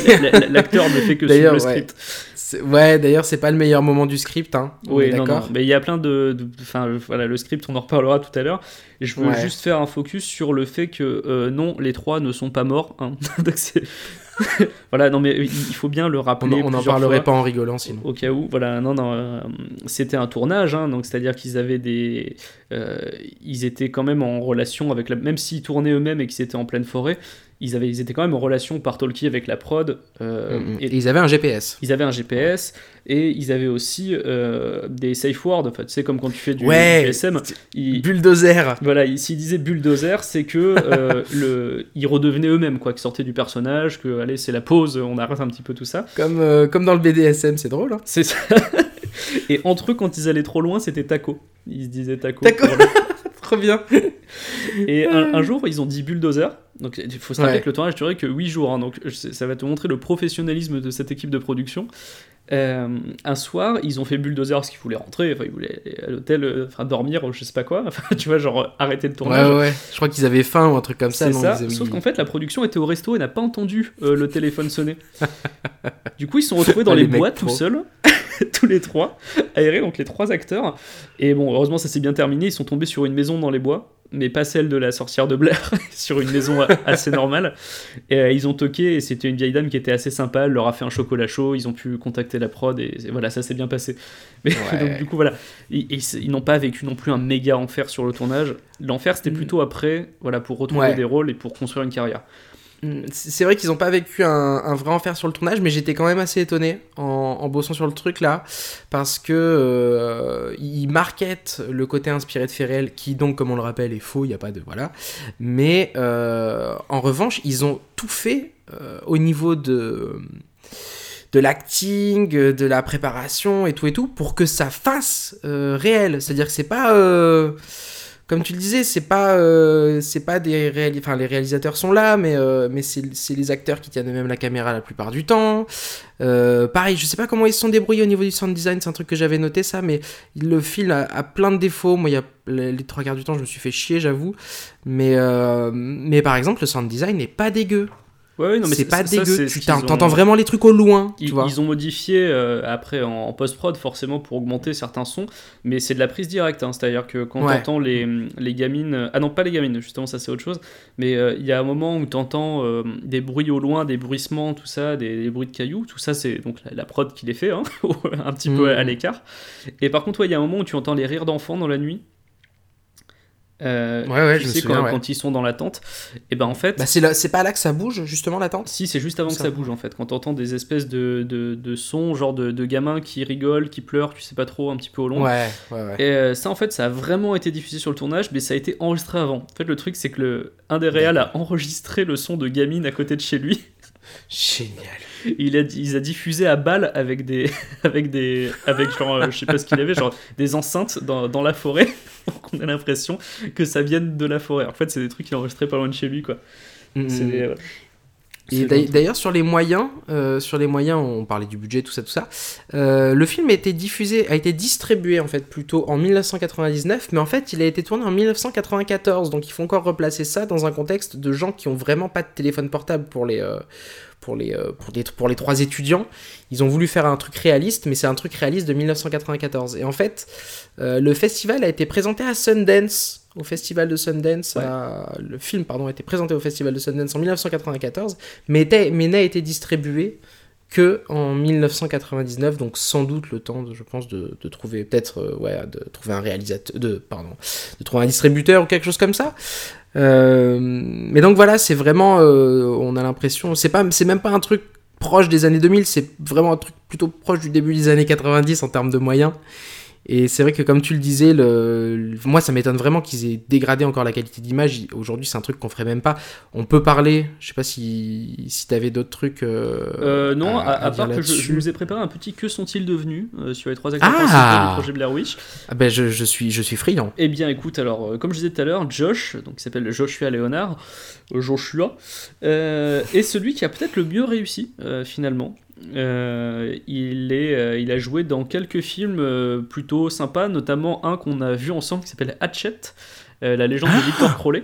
l'acteur ne fait que suivre D'ailleurs, le ouais. script. Ouais, d'ailleurs, c'est pas le meilleur moment du script, hein. On Oui, est non, non. d'accord. Mais il y a plein de. Enfin, voilà, le script, on en reparlera tout à l'heure. Et je veux Ouais. juste faire un focus sur le fait que euh, non, les trois ne sont pas morts. hein. Donc, c'est- voilà, non, mais il faut bien le rappeler. on en plusieurs parlerait fois. pas en rigolant, sinon. Au cas où, voilà, non, non, euh, c'était un tournage, hein, donc c'est-à-dire qu'ils avaient des, euh, ils étaient quand même en relation avec la, même s'ils tournaient eux-mêmes et qu'ils étaient en pleine forêt, ils avaient, ils étaient quand même en relation par talkie avec la prod, euh, Mm, mm. et Et ils avaient un GPS. ils avaient un GPS et ils avaient aussi euh, des safe words, enfin, tu sais comme quand tu fais du, Ouais. du GSM, ils- Bulldozer. voilà, ils- s'ils disaient bulldozer, c'est que euh, le, ils redevenaient eux-mêmes, quoi, qu'ils sortaient du personnage, que allez, c'est la pause, on arrête un petit peu tout ça. Comme, comme dans le BDSM, c'est drôle, hein. C'est ça. Et entre eux, quand ils allaient trop loin, c'était taco. Ils se disaient taco. Taco. pour le- Trop bien. Et un, un jour, ils ont dit bulldozer. Donc il faut se rappeler Ouais. que le tournage durait que 8 jours. hein. donc ça va te montrer le professionnalisme de cette équipe de production. Euh, un soir, ils ont fait bulldozer parce qu'ils voulaient rentrer. Enfin, ils voulaient aller à l'hôtel, euh, enfin dormir, ou je sais pas quoi. Enfin, tu vois, genre euh, arrêter le tournage. ouais, ouais. Je crois qu'ils avaient faim ou un truc comme ça. C'est non, ça, sauf qu'en fait la production était au resto et n'a pas entendu euh, le téléphone sonner. du coup ils se sont retrouvés dans Ah, les, les trop. tout seuls, tous les trois, aérés, donc les trois acteurs. Et bon, heureusement ça s'est bien terminé, ils sont tombés sur une maison dans les bois, mais pas celle de la sorcière de Blair, sur une maison assez normale. Et euh, ils ont toqué et c'était une vieille dame qui était assez sympa, elle leur a fait un chocolat chaud, ils ont pu contacter la prod et, et voilà, ça s'est bien passé. Mais Ouais. donc du coup voilà, ils, ils- ils n'ont pas vécu non plus un méga enfer sur le tournage. L'enfer c'était Mm. plutôt après, voilà, pour retrouver Ouais. des rôles et pour construire une carrière. C'est vrai qu'ils ont pas vécu un, vrai enfer sur le tournage, mais j'étais quand même assez étonné en, bossant sur le truc là, parce que euh, ils marketent le côté inspiré de réels, qui donc, comme on le rappelle, est faux, il n'y a pas de. Voilà. Mais euh, en revanche, ils ont tout fait euh, au niveau de de l'acting, de la préparation et tout et tout pour que ça fasse réel. C'est-à-dire que c'est pas comme tu le disais, c'est pas euh, des enfin les réalisateurs sont là, mais euh, c'est les acteurs qui tiennent eux-mêmes la caméra la plupart du temps. Euh, pareil, je sais pas comment ils se sont débrouillés au niveau du sound design, c'est un truc que j'avais noté ça, mais le film a, plein de défauts. Moi, il y a les, trois quarts du temps, je me suis fait chier, j'avoue. Mais par exemple, le sound design n'est pas dégueu. Ouais, ouais, non, mais c'est pas ça, dégueu. Tu ont- t'entends vraiment les trucs au loin, Ils, tu vois. ils ont modifié euh, après en, en post-prod forcément pour augmenter certains sons, mais c'est de la prise directe. hein, C'est-à-dire que quand Ouais. t'entends les, les gamines, ah non pas les gamines, justement ça c'est autre chose, mais euh, il y a un moment où t'entends euh, des bruits au loin, des bruissements, tout ça, des, des bruits de cailloux, tout ça c'est donc la, la prod qui les fait, hein, un petit peu Mhm. à l'écart. Et par contre ouais, il y a un moment où tu entends les rires d'enfants dans la nuit. Euh, Ouais, ouais, tu je me sais, souviens, quand, ouais. quand ils sont dans la tente, et ben en fait, Bah, c'est là- c'est pas là que ça bouge, justement, la tente? Si, c'est juste avant que Ça. ça bouge en fait. Quand t'entends des espèces de, de, de sons, genre de, de gamins qui rigolent, qui pleurent, tu sais pas trop, un petit peu au long. Ouais, ouais, ouais. Et euh, ça en fait, ça a vraiment été diffusé sur le tournage, mais ça a été enregistré avant. En fait, le truc, c'est que le, un des réals a enregistré le son de gamine à côté de chez lui. Génial. Il a, il a diffusé à balle avec des, avec des, avec genre, euh, je sais pas ce qu'il avait, genre des enceintes dans, dans la forêt, pour qu'on ait l'impression que ça vienne de la forêt. En fait, c'est des trucs qu'il a enregistrés pas loin de chez lui, quoi. Mm, mm. des- ouais. Et d'ailleurs- sur les moyens, euh, sur les moyens, on parlait du budget, tout ça, tout ça. euh, le film a été diffusé, a été distribué en fait plutôt en 1999, mais en fait il a été tourné en 1994, donc il faut encore replacer ça dans un contexte de gens qui ont vraiment pas de téléphone portable pour les euh, pour les euh, pour des- pour les trois étudiants. Ils ont voulu faire un truc réaliste, mais c'est un truc réaliste de 1994. Et en fait, euh, le festival a été présenté à Sundance. Au festival de Sundance, Ouais. à- le film pardon a été présenté au festival de Sundance en 1994 mais, était- mais n'a été distribué que en 1999, donc sans doute le temps, de, je pense, de, de trouver peut-être, euh, ouais, de trouver un réalisateur, de, pardon, de trouver un distributeur ou quelque chose comme ça. Euh, mais donc voilà, c'est vraiment, euh, on a l'impression, c'est pas, c'est même pas un truc proche des années 2000, c'est vraiment un truc plutôt proche du début des années 90 en termes de moyens. Et c'est vrai que comme tu le disais, le, moi ça m'étonne vraiment qu'ils aient dégradé encore la qualité d'image. Aujourd'hui c'est un truc qu'on ferait même pas. On peut parler, je sais pas si, si t'avais d'autres trucs. euh, Euh, non, à, part que je, nous ai préparé un petit que sont-ils devenus euh, sur les trois acteurs Ah principaux du projet Blair Witch. Ah ben je, je suis, je suis friand. Eh bien, écoute, alors, comme je disais tout à l'heure, Josh, donc qui s'appelle Joshua Leonard, Joshua, est celui qui a peut-être le mieux réussi, finalement. Euh, il, est, euh, il a joué dans quelques films euh, plutôt sympas, notamment un qu'on a vu ensemble qui s'appelle Hatchet, la légende de Victor Crowley.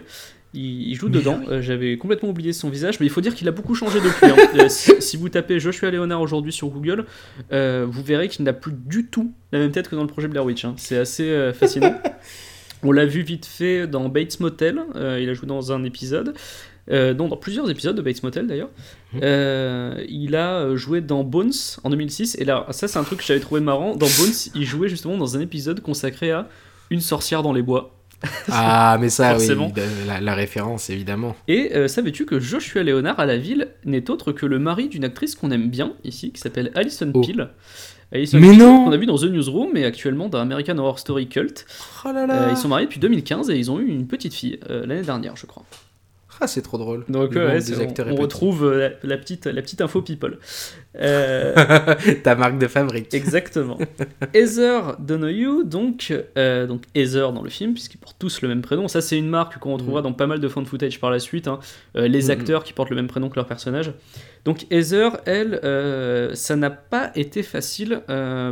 Il, il joue Mais dedans. oui. J'avais complètement oublié son visage, mais il faut dire qu'il a beaucoup changé depuis. hein. Si, si vous tapez Joshua Leonard aujourd'hui sur Google, vous verrez qu'il n'a plus du tout la même tête que dans le projet Blair Witch. hein. C'est assez fascinant. On l'a vu vite fait dans Bates Motel. il a joué dans un épisode. Euh, non, dans plusieurs épisodes de Bates Motel d'ailleurs. Mhm. Euh, il a euh, joué dans Bones en 2006. Et là, ça, c'est un truc que j'avais trouvé marrant. Dans Bones, il jouait justement dans un épisode consacré à une sorcière dans les bois. Ah, mais ça, oui, Forcément. la, la référence, évidemment. Et euh, savais-tu que Joshua Leonard à la ville n'est autre que le mari d'une actrice qu'on aime bien ici, qui s'appelle Alison Oh. Peel. Alison Mais Peel, non qu'on a vu dans The Newsroom, et actuellement dans American Horror Story Cult. Oh là là Euh, ils sont mariés depuis 2015 et ils ont eu une petite fille euh, l'année dernière, je crois. Ah, c'est trop drôle. Donc ouais, on, on retrouve euh, la, la petite, la petite info people. Euh, Ta marque de fabrique. exactement. Heather Donoghue, donc, euh, donc Heather dans le film, puisqu'ils portent tous le même prénom. Ça, c'est une marque qu'on retrouvera dans pas mal de fan footage par la suite. hein. Euh, les Mhm. acteurs qui portent le même prénom que leur personnage. Donc Heather, elle, ça n'a pas été facile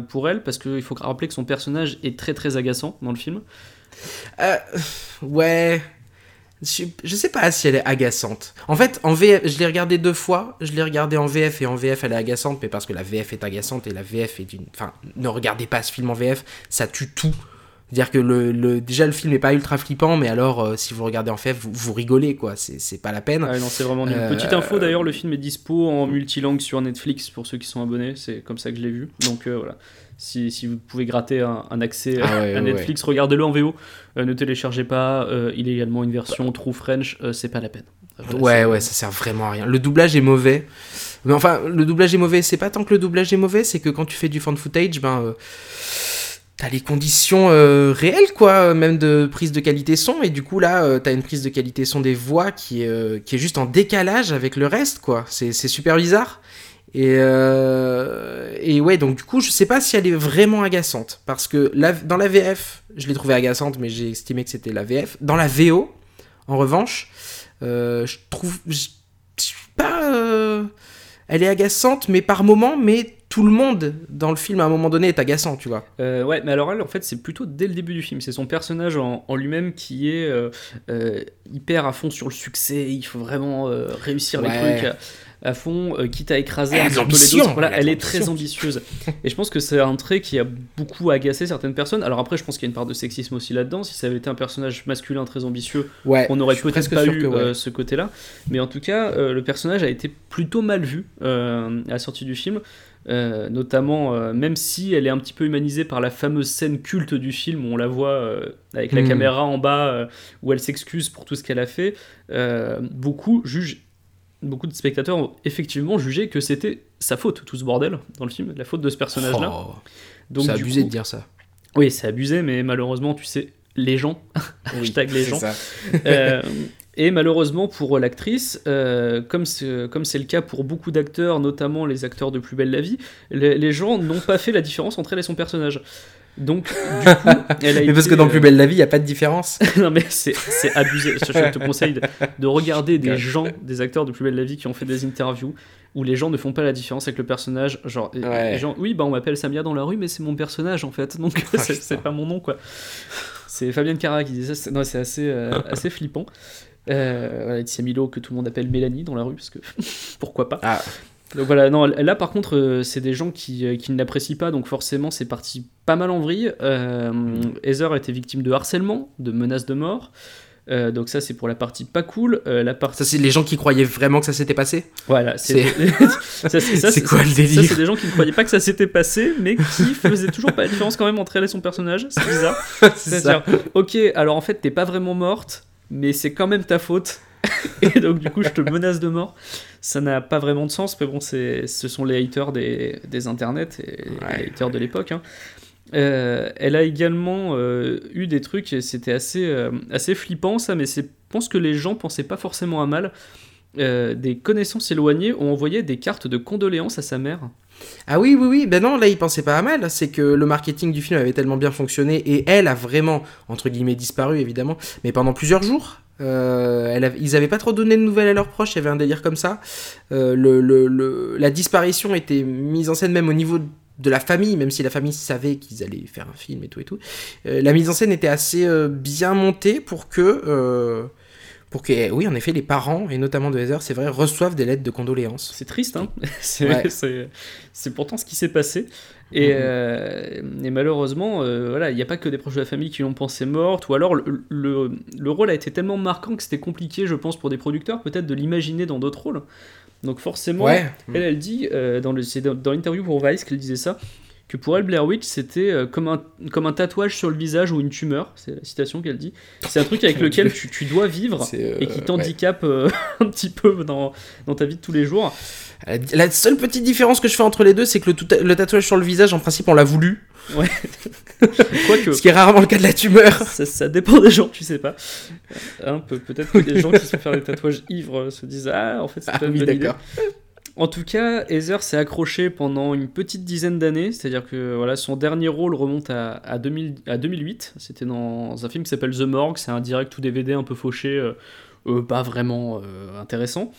pour elle, parce qu'il faut rappeler que son personnage est très très agaçant dans le film. Euh, ouais. Je, je sais pas si elle est agaçante. En fait, en VF, je l'ai regardé deux fois. Je l'ai regardé en VF et en VF elle est agaçante, mais parce que la VF est agaçante et la VF est d'une. Enfin, ne regardez pas ce film en VF, ça tue tout. C'est-à-dire que le, le- déjà le film n'est pas ultra flippant, mais alors euh, si vous le regardez en VF, vous, vous rigolez quoi. C'est pas la peine. Ah non, c'est vraiment nul. Euh, Petite info d'ailleurs, le film est dispo en multilangue sur Netflix pour ceux qui sont abonnés. C'est comme ça que je l'ai vu. Donc euh, voilà. Si, si vous pouvez gratter un, un accès Ah ouais, à ouais, Netflix, regardez-le en VO. Euh, ne téléchargez pas. euh, il est également une version True French. euh, c'est pas la peine. Voilà, Ouais, ouais, ça sert vraiment à rien. Le doublage est mauvais. Mais enfin, le doublage est mauvais, c'est pas tant que le doublage est mauvais, c'est que quand tu fais du fan footage, ben. euh, T'as les conditions réelles, quoi, même de prise de qualité son, et du coup, là, t'as une prise de qualité son des voix qui est, qui est juste en décalage avec le reste, quoi. C'est super bizarre. Et, euh, et ouais, donc du coup, je sais pas si elle est vraiment agaçante. Parce que la- dans la VF, je l'ai trouvée agaçante, mais j'ai estimé que c'était la VF. Dans la VO, en revanche, euh, je trouve. Je je suis pas. euh, elle est agaçante, mais par moment, mais tout le monde dans le film à un moment donné est agaçant, tu vois. Euh, ouais, mais alors elle, en fait, c'est plutôt dès le début du film. C'est son personnage en, en lui-même qui est euh, euh, hyper à fond sur le succès. Il faut vraiment réussir les Ouais. trucs à, fond, euh, quitte à écraser Elle un peu les autres. Voilà, elle est très ambitieuse. Et je pense que c'est un trait qui a beaucoup agacé certaines personnes. Alors après, je pense qu'il y a une part de sexisme aussi là-dedans. Si ça avait été un personnage masculin très ambitieux, Ouais. on suis peut-être pas eu ouais. euh, ce côté-là. Mais en tout cas, euh, le personnage a été plutôt mal vu à la sortie du film. Euh, notamment, euh, même si elle est un petit peu humanisée par la fameuse scène culte du film où on la voit euh, avec la Mm. caméra en bas, où elle s'excuse pour tout ce qu'elle a fait, beaucoup jugent, beaucoup de spectateurs ont effectivement jugé que c'était sa faute, tout ce bordel dans le film, la faute de ce personnage-là. Oh, Donc, c'est abusé coup- de dire ça. Oui, c'est abusé, mais malheureusement, tu sais, les gens, hashtag les gens, ça. euh, et malheureusement pour l'actrice, euh, comme c'est comme c'est le cas pour beaucoup d'acteurs, notamment les acteurs de Plus belle la vie, les, les gens n'ont pas fait la différence entre elle et son personnage. Donc, du coup, elle a Mais parce été, que dans euh, Plus belle la vie, il y a pas de différence. non mais c'est abusé. Je, je te conseille de, de regarder des gens, des acteurs de Plus belle la vie qui ont fait des interviews où les gens ne font pas la différence avec le personnage. Genre, Ouais. les gens, oui, bah on m'appelle Samia dans la rue, mais c'est mon personnage en fait, donc Ah, c'est pas mon nom quoi. C'est Fabienne Cara qui dit ça. c'est- Non, c'est assez euh, assez flippant. Euh, voilà, Laetitia Milo que tout le monde appelle Mélanie dans la rue parce que pourquoi pas. Ah, Donc voilà, non, là par contre, euh, c'est des gens qui, euh, qui ne l'apprécient pas, donc forcément c'est parti pas mal en vrille. Euh, Heather a été victime de harcèlement, de menaces de mort. Euh, donc ça c'est pour la partie pas cool. Euh, la partie ça, c'est les gens qui croyaient vraiment que ça s'était passé voilà, c'est ça, c'est- ça, quoi le Ça délire c'est des gens qui ne croyaient pas que ça s'était passé, mais qui faisaient toujours pas la différence quand même entre elle et son personnage. C'est bizarre. C'est ça. C'est-à-dire, ok, alors en fait t'es pas vraiment morte, mais c'est quand même ta faute. Et donc du coup je te menace de mort. Ça n'a pas vraiment de sens, mais bon, c'est, ce sont les haters des, des internets et Ouais, les haters de l'époque. hein. Euh, elle a également euh, eu des trucs, et c'était assez, euh, assez flippant ça, mais je pense que les gens pensaient pas forcément à mal. Des connaissances éloignées ont envoyé des cartes de condoléances à sa mère. Ah oui, oui, oui, ben non, là il pensait pas à mal, c'est que le marketing du film avait tellement bien fonctionné et elle a vraiment, entre guillemets, disparu évidemment, mais pendant plusieurs jours. Euh, ils avaient pas trop donné de nouvelles à leurs proches, il y avait un délire comme ça. Euh, la disparition était mise en scène même au niveau de la famille, même si la famille savait qu'ils allaient faire un film et tout et tout. Euh, la mise en scène était assez bien montée pour que, pour que, oui, en effet, les parents, et notamment de Heather, c'est vrai, reçoivent des lettres de condoléances. C'est triste, hein c'est, Ouais. c'est, c'est pourtant ce qui s'est passé. Et, Mhm. euh, et malheureusement, euh, voilà, il n'y a pas que des proches de la famille qui l'ont pensé morte, ou alors le, le, le rôle a été tellement marquant que c'était compliqué, je pense, pour des producteurs, peut-être de l'imaginer dans d'autres rôles. Donc forcément, Ouais. elle, elle dit, euh, dans, le, c'est dans, dans l'interview pour Vice qu'elle disait ça, que pour elle, Blair Witch, c'était euh, comme, un, comme un tatouage sur le visage ou une tumeur, c'est la citation qu'elle dit. C'est un truc avec lequel tu, tu dois vivre euh, et qui ouais. t'handicape euh, un petit peu dans, dans ta vie de tous les jours. La seule petite différence que je fais entre les deux, c'est que le, tout- le tatouage sur le visage, en principe, on l'a voulu. Quoique, Ce qui est rarement le cas de la tumeur. ça, ça dépend des gens, tu sais pas. Hein, peut- Peut-être que des gens qui se font faire des tatouages ivres se disent Ah, en fait, c'est Ah pas une oui, bonne idée. En tout cas, Heather s'est accroché pendant une petite dizaine d'années, c'est-à-dire que voilà, son dernier rôle remonte à, à, 2000 à 2008. C'était dans un film qui s'appelle The Morgue, c'est un direct ou DVD un peu fauché, euh, euh, pas vraiment euh, intéressant.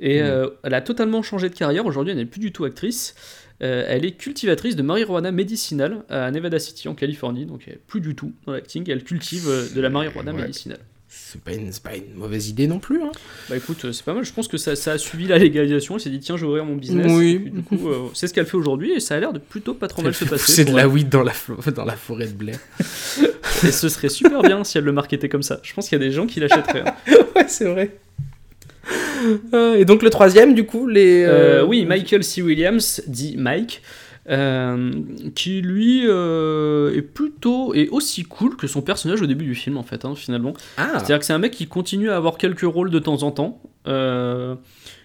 Et Mm. elle a totalement changé de carrière. Aujourd'hui, elle n'est plus du tout actrice. Elle est cultivatrice de marijuana médicinale à Nevada City en Californie, donc elle est plus du tout dans l'acting. Elle cultive de la marijuana Ouais. médicinale. C'est pas, une, c'est pas une mauvaise idée non plus. Hein. Bah écoute, euh, c'est pas mal. Je pense que ça, ça a suivi la légalisation. Elle s'est dit tiens, je vais ouvrir mon business. Oui. Puis, du coup, euh, c'est ce qu'elle fait aujourd'hui et ça a l'air de plutôt pas trop mal se passer. C'est de la weed dans la, flo- dans la forêt de Blair. Et ce serait super bien si elle le marketait comme ça. Je pense qu'il y a des gens qui l'achèteraient. hein. ouais, c'est vrai. Euh, et donc le troisième, du coup, les. Euh, oui, Michael C. Williams, dit Mike, euh, qui lui euh, est plutôt est aussi cool que son personnage au début du film en fait, hein, finalement. Ah, C'est-à-dire que c'est un mec qui continue à avoir quelques rôles de temps en temps, euh,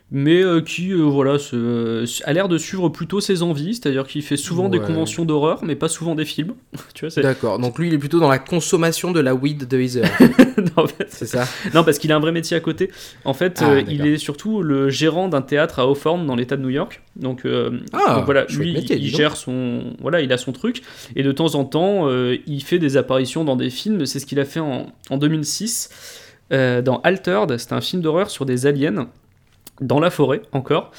mais euh, qui euh, voilà, se- a l'air de suivre plutôt ses envies, c'est-à-dire qu'il fait souvent des conventions d'horreur, mais pas souvent des films. tu vois, c'est... d'accord. Donc lui, il est plutôt dans la consommation de la weed de Heather. non, en fait, c'est ça non, parce qu'il a un vrai métier à côté. En fait, Ah, euh, il est surtout le gérant d'un théâtre à Hawthorne dans l'État de New York. Donc, euh, Ah, donc voilà, lui, métier, il gère son, voilà, il a son truc. Et de temps en temps, euh, il fait des apparitions dans des films. C'est ce qu'il a fait en, en 2006 euh, dans Altered. C'était un film d'horreur sur des aliens dans la forêt encore.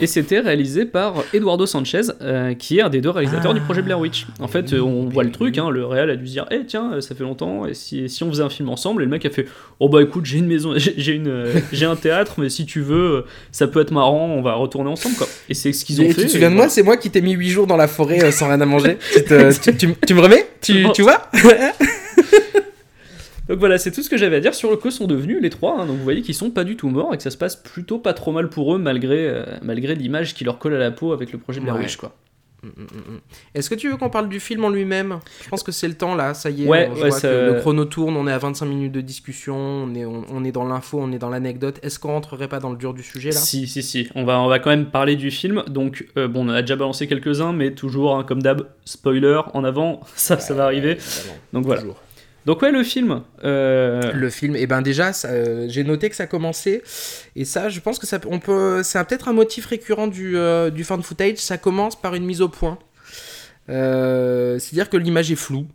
Et c'était réalisé par Eduardo Sanchez, euh, qui est un des deux réalisateurs Ah. du projet Blair Witch. En fait, euh, on voit le truc, hein, le réal a dû se dire, eh tiens, euh, ça fait longtemps, et si, si on faisait un film ensemble, et le mec a fait, oh bah écoute, j'ai une maison, j'ai une, j'ai un théâtre, mais si tu veux, ça peut être marrant, on va retourner ensemble, quoi. Et c'est ce qu'ils ont Et fait. Tu te souviens de moi C'est moi qui t'ai mis 8 jours dans la forêt euh, sans rien à manger. tu, te- tu- tu- tu me remets? Tu, Non. tu vois? Donc voilà, c'est tout ce que j'avais à dire sur le que sont devenus les trois. hein. Donc vous voyez qu'ils sont pas du tout morts et que ça se passe plutôt pas trop mal pour eux malgré, euh, malgré l'image qui leur colle à la peau avec le projet Ouais. Witch, quoi. Mm, mm, mm. Est-ce que tu veux qu'on parle du film en lui-même? Je pense que c'est le temps là, ça y est. Ouais, on- je ouais, vois ça- que le chrono tourne, on est à 25 minutes de discussion, on est, on, on est dans l'info, on est dans l'anecdote. Est-ce qu'on rentrerait pas dans le dur du sujet là? Si, si, si. On va, on va quand même parler du film. Donc, euh, bon, on a déjà balancé quelques-uns, mais toujours, hein, comme d'hab, spoiler en avant, ça, ça va arriver. Donc voilà. toujours. Donc ouais, le film. euh, Le film, et ben déjà, euh, j'ai noté que ça commençait, et ça, je pense que ça, on peut, c'est peut-être un motif récurrent du, euh, du fan footage. Ça commence par une mise au point. Euh, C'est-à-dire que l'image est floue,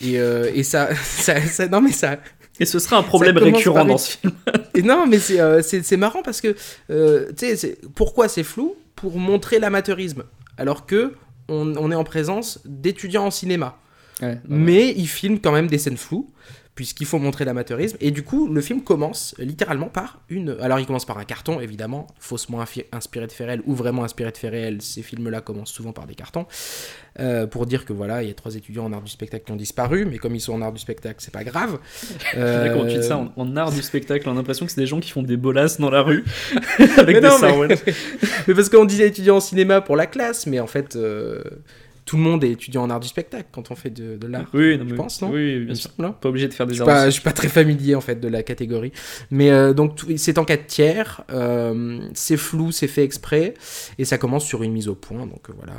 et, et ça, ça, ça- non mais ça, Et ce sera un problème récurrent dans ce film. Et non, mais c'est euh, marrant parce que, euh, tu sais, c'est- pourquoi c'est flou? Pour montrer l'amateurisme. Alors que on, on est en présence d'étudiants en cinéma. Mais ils filment quand même des scènes floues, puisqu'il faut montrer l'amateurisme. Et du coup, le film commence littéralement par une. Alors, il commence par un carton, évidemment, faussement inspiré de réels ou vraiment inspiré de réels. Ces films-là commencent souvent par des cartons. euh, pour dire que voilà, il y a trois étudiants en art du spectacle qui ont disparu, mais comme ils sont en art du spectacle, c'est pas grave. Comment tu dis Euh, ça en, en art du spectacle On a l'impression que c'est des gens qui font des bolasses dans la rue avec Mais des non, mais- mais parce qu'on disait étudiant en cinéma pour la classe, mais en fait, euh, tout le monde est étudiant en art du spectacle quand on fait de, de l'art. Oui, non, Je mais- pense, non Oui, bien sûr. semble. Pas obligé de faire des Je suis, pas, je arts. suis pas très familier en fait de la catégorie. Mais euh, donc c'est en 4 tiers, euh, c'est flou, c'est fait exprès, et ça commence sur une mise au point. Donc euh, voilà,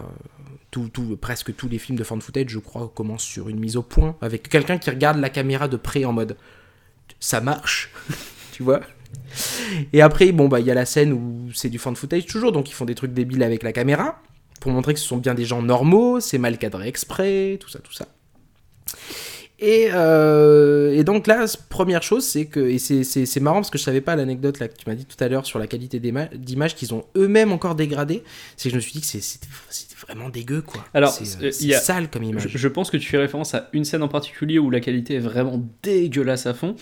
tout, tout, presque tous les films de fan footage, je crois, commencent sur une mise au point, avec quelqu'un qui regarde la caméra de près en mode ça marche, tu vois. Et après, bon, bah il y a la scène où c'est du fan footage toujours, donc ils font des trucs débiles avec la caméra, pour montrer que ce sont bien des gens normaux, c'est mal cadré exprès, tout ça, tout ça. Et, euh, et donc là, première chose, c'est que, et c'est- marrant parce que je savais pas l'anecdote que tu m'as dit tout à l'heure sur la qualité d'ima- d'image qu'ils ont eux-mêmes encore dégradé, c'est que je me suis dit que c'est- c'était vraiment dégueu quoi. Alors, c'est euh, sale comme image. Je, je pense que tu fais référence à une scène en particulier où la qualité est vraiment dégueulasse à fond.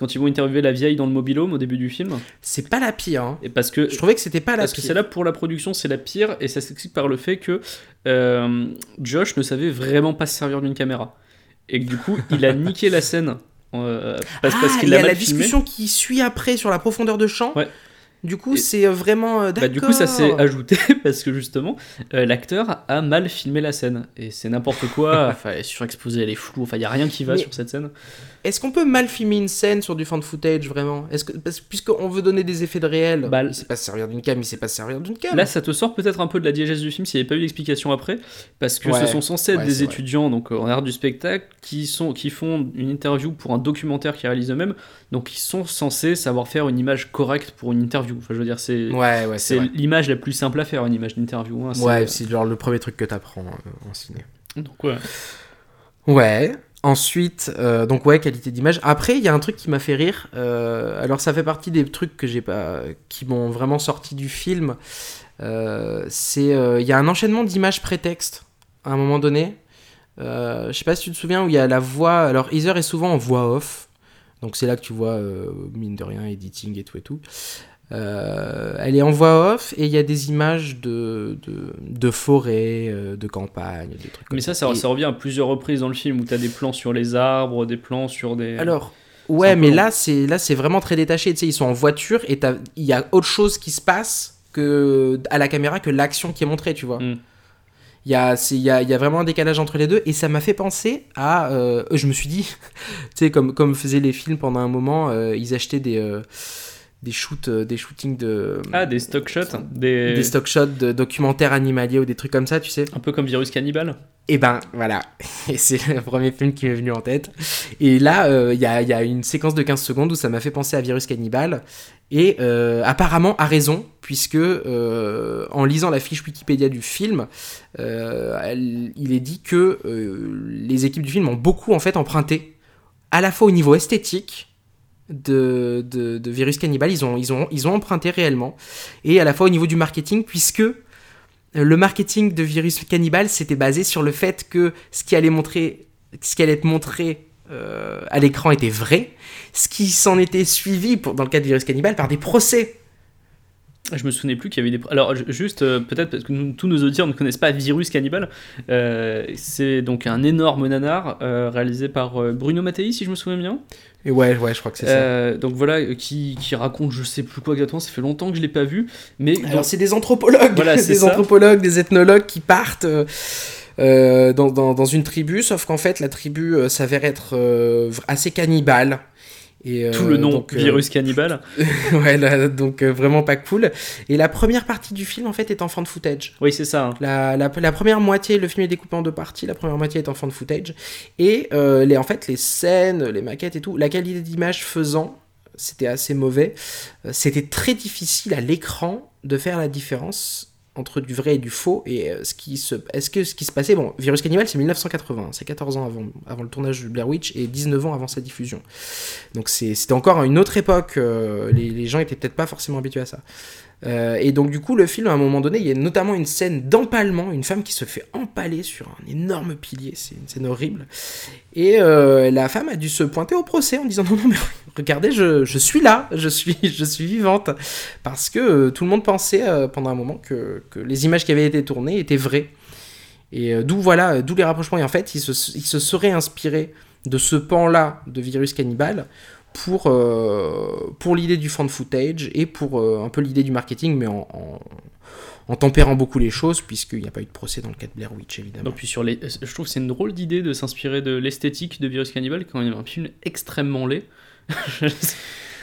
Quand ils vont interviewer la vieille dans le mobilhome au début du film. C'est pas la pire. Hein. Et parce que Je trouvais que c'était pas la Parce que pire. celle-là, pour la production, c'est la pire, et ça s'explique par le fait que euh, Josh ne savait vraiment pas se servir d'une caméra. Et que du coup, il a niqué la scène. euh, parce parce Ah, qu'il il y l'a a mal la filmé. discussion qui suit après sur la profondeur de champ. Ouais. Du coup, c'est euh, vraiment euh, Bah, du coup, ça s'est ajouté parce que justement, euh, l'acteur a mal filmé la scène. Et c'est n'importe quoi, enfin, elle est surexposée, elle est floue, enfin, il n'y a rien qui va Mais- sur cette scène. Est-ce qu'on peut mal filmer une scène sur du fan footage vraiment? Est-ce que parce, puisqu'on veut donner des effets de réel, Bah, il sait pas se servir d'une cam, il sait pas se servir d'une cam. Là, ça te sort peut-être un peu de la diégèse du film s'il n'y avait pas eu d'explication après, parce que Ouais. ce sont censés être Ouais, des vrai. étudiants donc euh, en art du spectacle qui sont qui font une interview pour un documentaire qu'ils réalisent eux-mêmes, donc ils sont censés savoir faire une image correcte pour une interview. Enfin, je veux dire, c'est ouais, ouais, c'est c'est vrai. l'image la plus simple à faire une image d'interview. hein, c'est- Ouais, c'est genre le premier truc que t'apprends euh, en ciné. donc ouais. Ouais. Ensuite, euh, donc ouais, qualité d'image. Après, il y a un truc qui m'a fait rire. euh, alors, ça fait partie des trucs que j'ai pas, qui m'ont vraiment sorti du film. Euh, c'est, euh, il y a un enchaînement d'images prétexte à un moment donné. Euh, je sais pas si tu te souviens où il y a la voix. Alors, Heather est souvent en voix off. Donc c'est là que tu vois euh, mine de rien editing et tout et tout. Euh, elle est en voix off et il y a des images de, de, de forêt, euh, de campagne, des trucs comme Mais ça, ça, Et- ça revient à plusieurs reprises dans le film où tu as des plans sur les arbres, des plans sur des. Alors, ouais, mais long. là, c'est là, c'est vraiment très détaché. Tu sais, ils sont en voiture et il y a autre chose qui se passe que à la caméra que l'action qui est montrée, tu vois. Mm. Il y, a, il y, a, il y a vraiment un décalage entre les deux et ça m'a fait penser à. euh, je me suis dit, tu sais, comme, comme faisaient les films pendant un moment, euh, ils achetaient des, euh, des, shoots, euh, des shootings de. Ah, des stock shots, des... des stock shots de documentaires animaliers ou des trucs comme ça, tu sais. un peu comme Virus Cannibal. Et ben voilà, et c'est le premier film qui m'est venu en tête. Et là, euh, il y, a, il y a une séquence de 15 secondes où ça m'a fait penser à Virus Cannibal. Et euh, apparemment a raison, puisque euh, en lisant la fiche Wikipédia du film, euh, elle- il est dit que euh, les équipes du film ont beaucoup en fait emprunté, à la fois au niveau esthétique, de, de, Virus Cannibal, ils ont, ils, ont, ils ont emprunté réellement, et à la fois au niveau du marketing, puisque euh, le marketing de Virus Cannibal s'était basé sur le fait que ce qui allait montrer, ce qui allait être montré euh, à l'écran était vrai, ce qui s'en était suivi dans le cas de Virus Cannibal par des procès. Je me souvenais plus qu'il y avait des. Alors, ju- juste, euh, peut-être parce que tous nos auditeurs ne connaissent pas Virus Cannibal, c'est donc un énorme nanar réalisé par Bruno Mattei, si je me souviens bien. Et ouais, ouais, je crois que c'est Euh, donc voilà, euh, qui, qui raconte je sais plus quoi exactement, ça fait longtemps que je l'ai pas vu, mais Alors donc- c'est des anthropologues, Voilà, des ça. anthropologues, des ethnologues qui partent euh, dans, dans- dans une tribu, sauf qu'en fait la tribu euh, s'avère être euh, assez cannibale. Et, euh, tout le nom donc, euh, Virus Cannibal. ouais, là, donc euh, vraiment pas cool. Et la première partie du film en fait est en fan footage. Oui, c'est ça. hein. La, la, la première moitié, le film est découpé en deux parties, la première moitié est en fan footage. Et euh, les, en fait, les scènes, les maquettes et tout, la qualité d'image faisant, c'était assez mauvais. Euh, C'était très difficile à l'écran de faire la différence entre du vrai et du faux. Et euh, ce qui se, est-ce que ce qui se passait, bon, Virus Cannibal, c'est 1980, c'est 14 ans avant, le tournage de Blair Witch et 19 ans avant sa diffusion. Donc c'était encore une autre époque, euh, les, les gens étaient peut-être pas forcément habitués à ça. Euh, et donc du coup, le film, à un moment donné, il y a notamment une scène d'empalement, une femme qui se fait empaler sur un énorme pilier, c'est une scène horrible. Et euh, la femme a dû se pointer au procès en disant non, non, mais regardez, je, je suis là, je suis, je suis vivante. Parce que euh, tout le monde pensait pendant un moment que, que les images qui avaient été tournées étaient vraies. Et d'où voilà, d'où les rapprochements. Et en fait, il se, il se serait inspiré de ce pan-là de Virus Cannibal pour, euh, pour l'idée du fan footage et pour euh, un peu l'idée du marketing, mais en, en, en tempérant beaucoup les choses, puisqu'il n'y a pas eu de procès dans le cas de Blair Witch, évidemment. Donc, puis sur les... Je trouve que c'est une drôle d'idée de s'inspirer de l'esthétique de Virus Cannibal quand a un film extrêmement laid.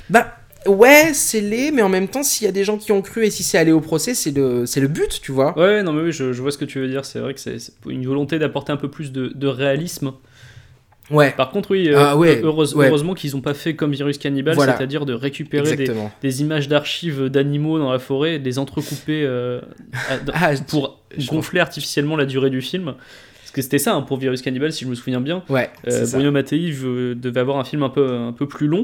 Bah ouais, c'est laid, mais en même temps, s'il y a des gens qui ont cru et si c'est allé au procès, c'est le, c'est le but, tu vois. Ouais, non, mais oui, je, je vois ce que tu veux dire. C'est vrai que c'est c'est une volonté d'apporter un peu plus de, de réalisme. Ouais, Par contre, oui, euh, Ah ouais, heureuse- ouais. heureusement qu'ils n'ont pas fait comme Virus Cannibal, Voilà. c'est-à-dire de récupérer des, des images d'archives d'animaux dans la forêt et de les entrecouper euh, Ah, pour gonfler artificiellement la durée du film. Parce que c'était ça hein, pour Virus Cannibal, si je me souviens bien. Ouais. Euh. Bruno Mattei devait avoir un film un peu, un peu plus long.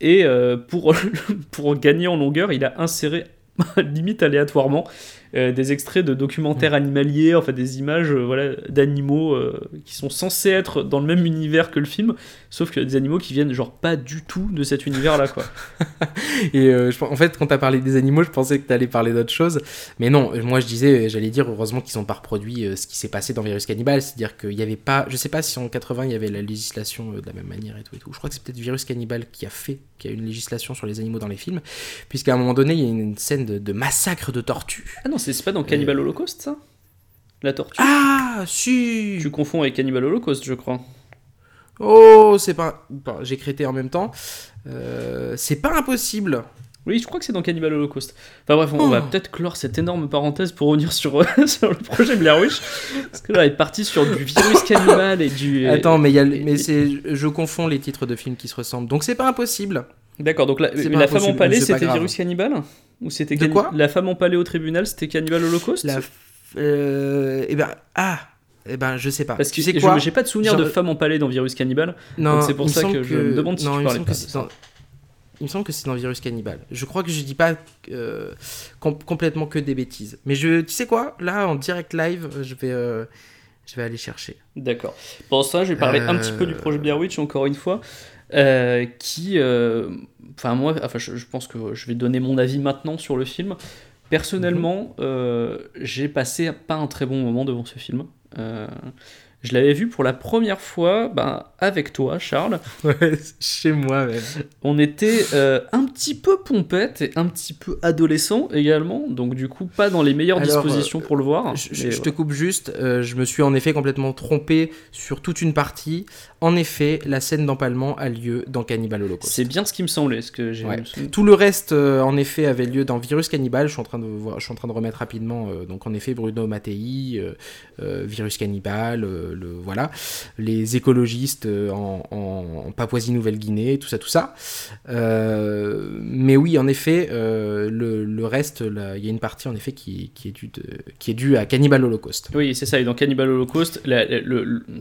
Et euh, pour, pour gagner en longueur, il a inséré, limite aléatoirement, des extraits de documentaires animaliers, enfin des images euh, voilà, d'animaux euh, qui sont censés être dans le même univers que le film, sauf que des animaux qui viennent genre pas du tout de cet univers-là. quoi. Et euh, je, en fait, quand t'as parlé des animaux, je pensais que t'allais parler d'autre chose. Mais non, euh, moi je disais, j'allais dire, heureusement qu'ils ont pas reproduit euh, ce qui s'est passé dans Virus Cannibal. C'est-à-dire qu'il y avait pas, je sais pas si en 80 il y avait la législation euh, de la même manière et tout et tout. Je crois que c'est peut-être Virus Cannibal qui a fait, qui a une législation sur les animaux dans les films. Puisqu'à un moment donné, il y a une scène de, de massacre de tortues. Ah non, c'est pas dans Cannibal Holocaust ça? La tortue? Ah, si Tu confonds avec Cannibal Holocaust, je crois. Oh, c'est pas. bon, J'ai crété en même temps. Euh, c'est pas impossible. Oui, je crois que c'est dans Cannibal Holocaust. Enfin bref, on, va Oh. peut-être clore cette énorme parenthèse pour revenir sur, sur le projet Blair Witch. Parce que là, elle est partie sur du virus cannibale et du. Attends, mais, y a, et- mais c'est, je confonds les titres de films qui se ressemblent. Donc c'est pas impossible. D'accord, donc la, la femme empalée, c'était virus cannibale? Ou c'était quoi La femme empalée au tribunal, c'était Cannibal Holocaust La. f- Euh, eh ben. Ah Eh ben, je sais pas. Parce que tu sais quoi j'ai pas de souvenir de femme empalée dans Virus Cannibal. Non, c'est pour ça que je me demande si non, tu parlais semble pas que de c'est ça. dans- Il me semble que c'est dans Virus Cannibal. Je crois que je dis pas euh, com- complètement que des bêtises. Mais je, tu sais quoi Là, en direct live, je vais, euh, je vais aller chercher. D'accord. Pour ça, je vais parler un petit peu du projet Blair Witch encore une fois, euh, qui, euh, enfin moi, enfin je, je pense que je vais donner mon avis maintenant sur le film. Personnellement, Mhm. euh, j'ai passé pas un très bon moment devant ce film. Euh, je l'avais vu pour la première fois ben, avec toi, Charles. Ouais, chez moi même. On était euh, un petit peu pompette et un petit peu adolescent également, donc du coup pas dans les meilleures Alors, dispositions pour le voir. Je, je- te coupe juste, euh, je me suis en effet complètement trompé sur toute une partie. En effet, la scène d'empalement a lieu dans Cannibal Holocaust. C'est bien ce qui me semblait, ce que j'ai Ouais. Tout le reste, euh, en effet, avait lieu dans Virus Cannibal. Je suis en train de, voir, je suis en train de remettre rapidement. euh, donc, en effet, Bruno Mattei, euh, euh, Virus Cannibal, le, voilà, les écologistes euh, en, en- en Papouasie-Nouvelle-Guinée, tout ça, tout ça. Euh, mais oui, en effet, euh, le, le reste, il y a une partie, en effet, qui, qui est due de- qui est due à Cannibal Holocaust. Oui, c'est ça. Et dans Cannibal Holocaust,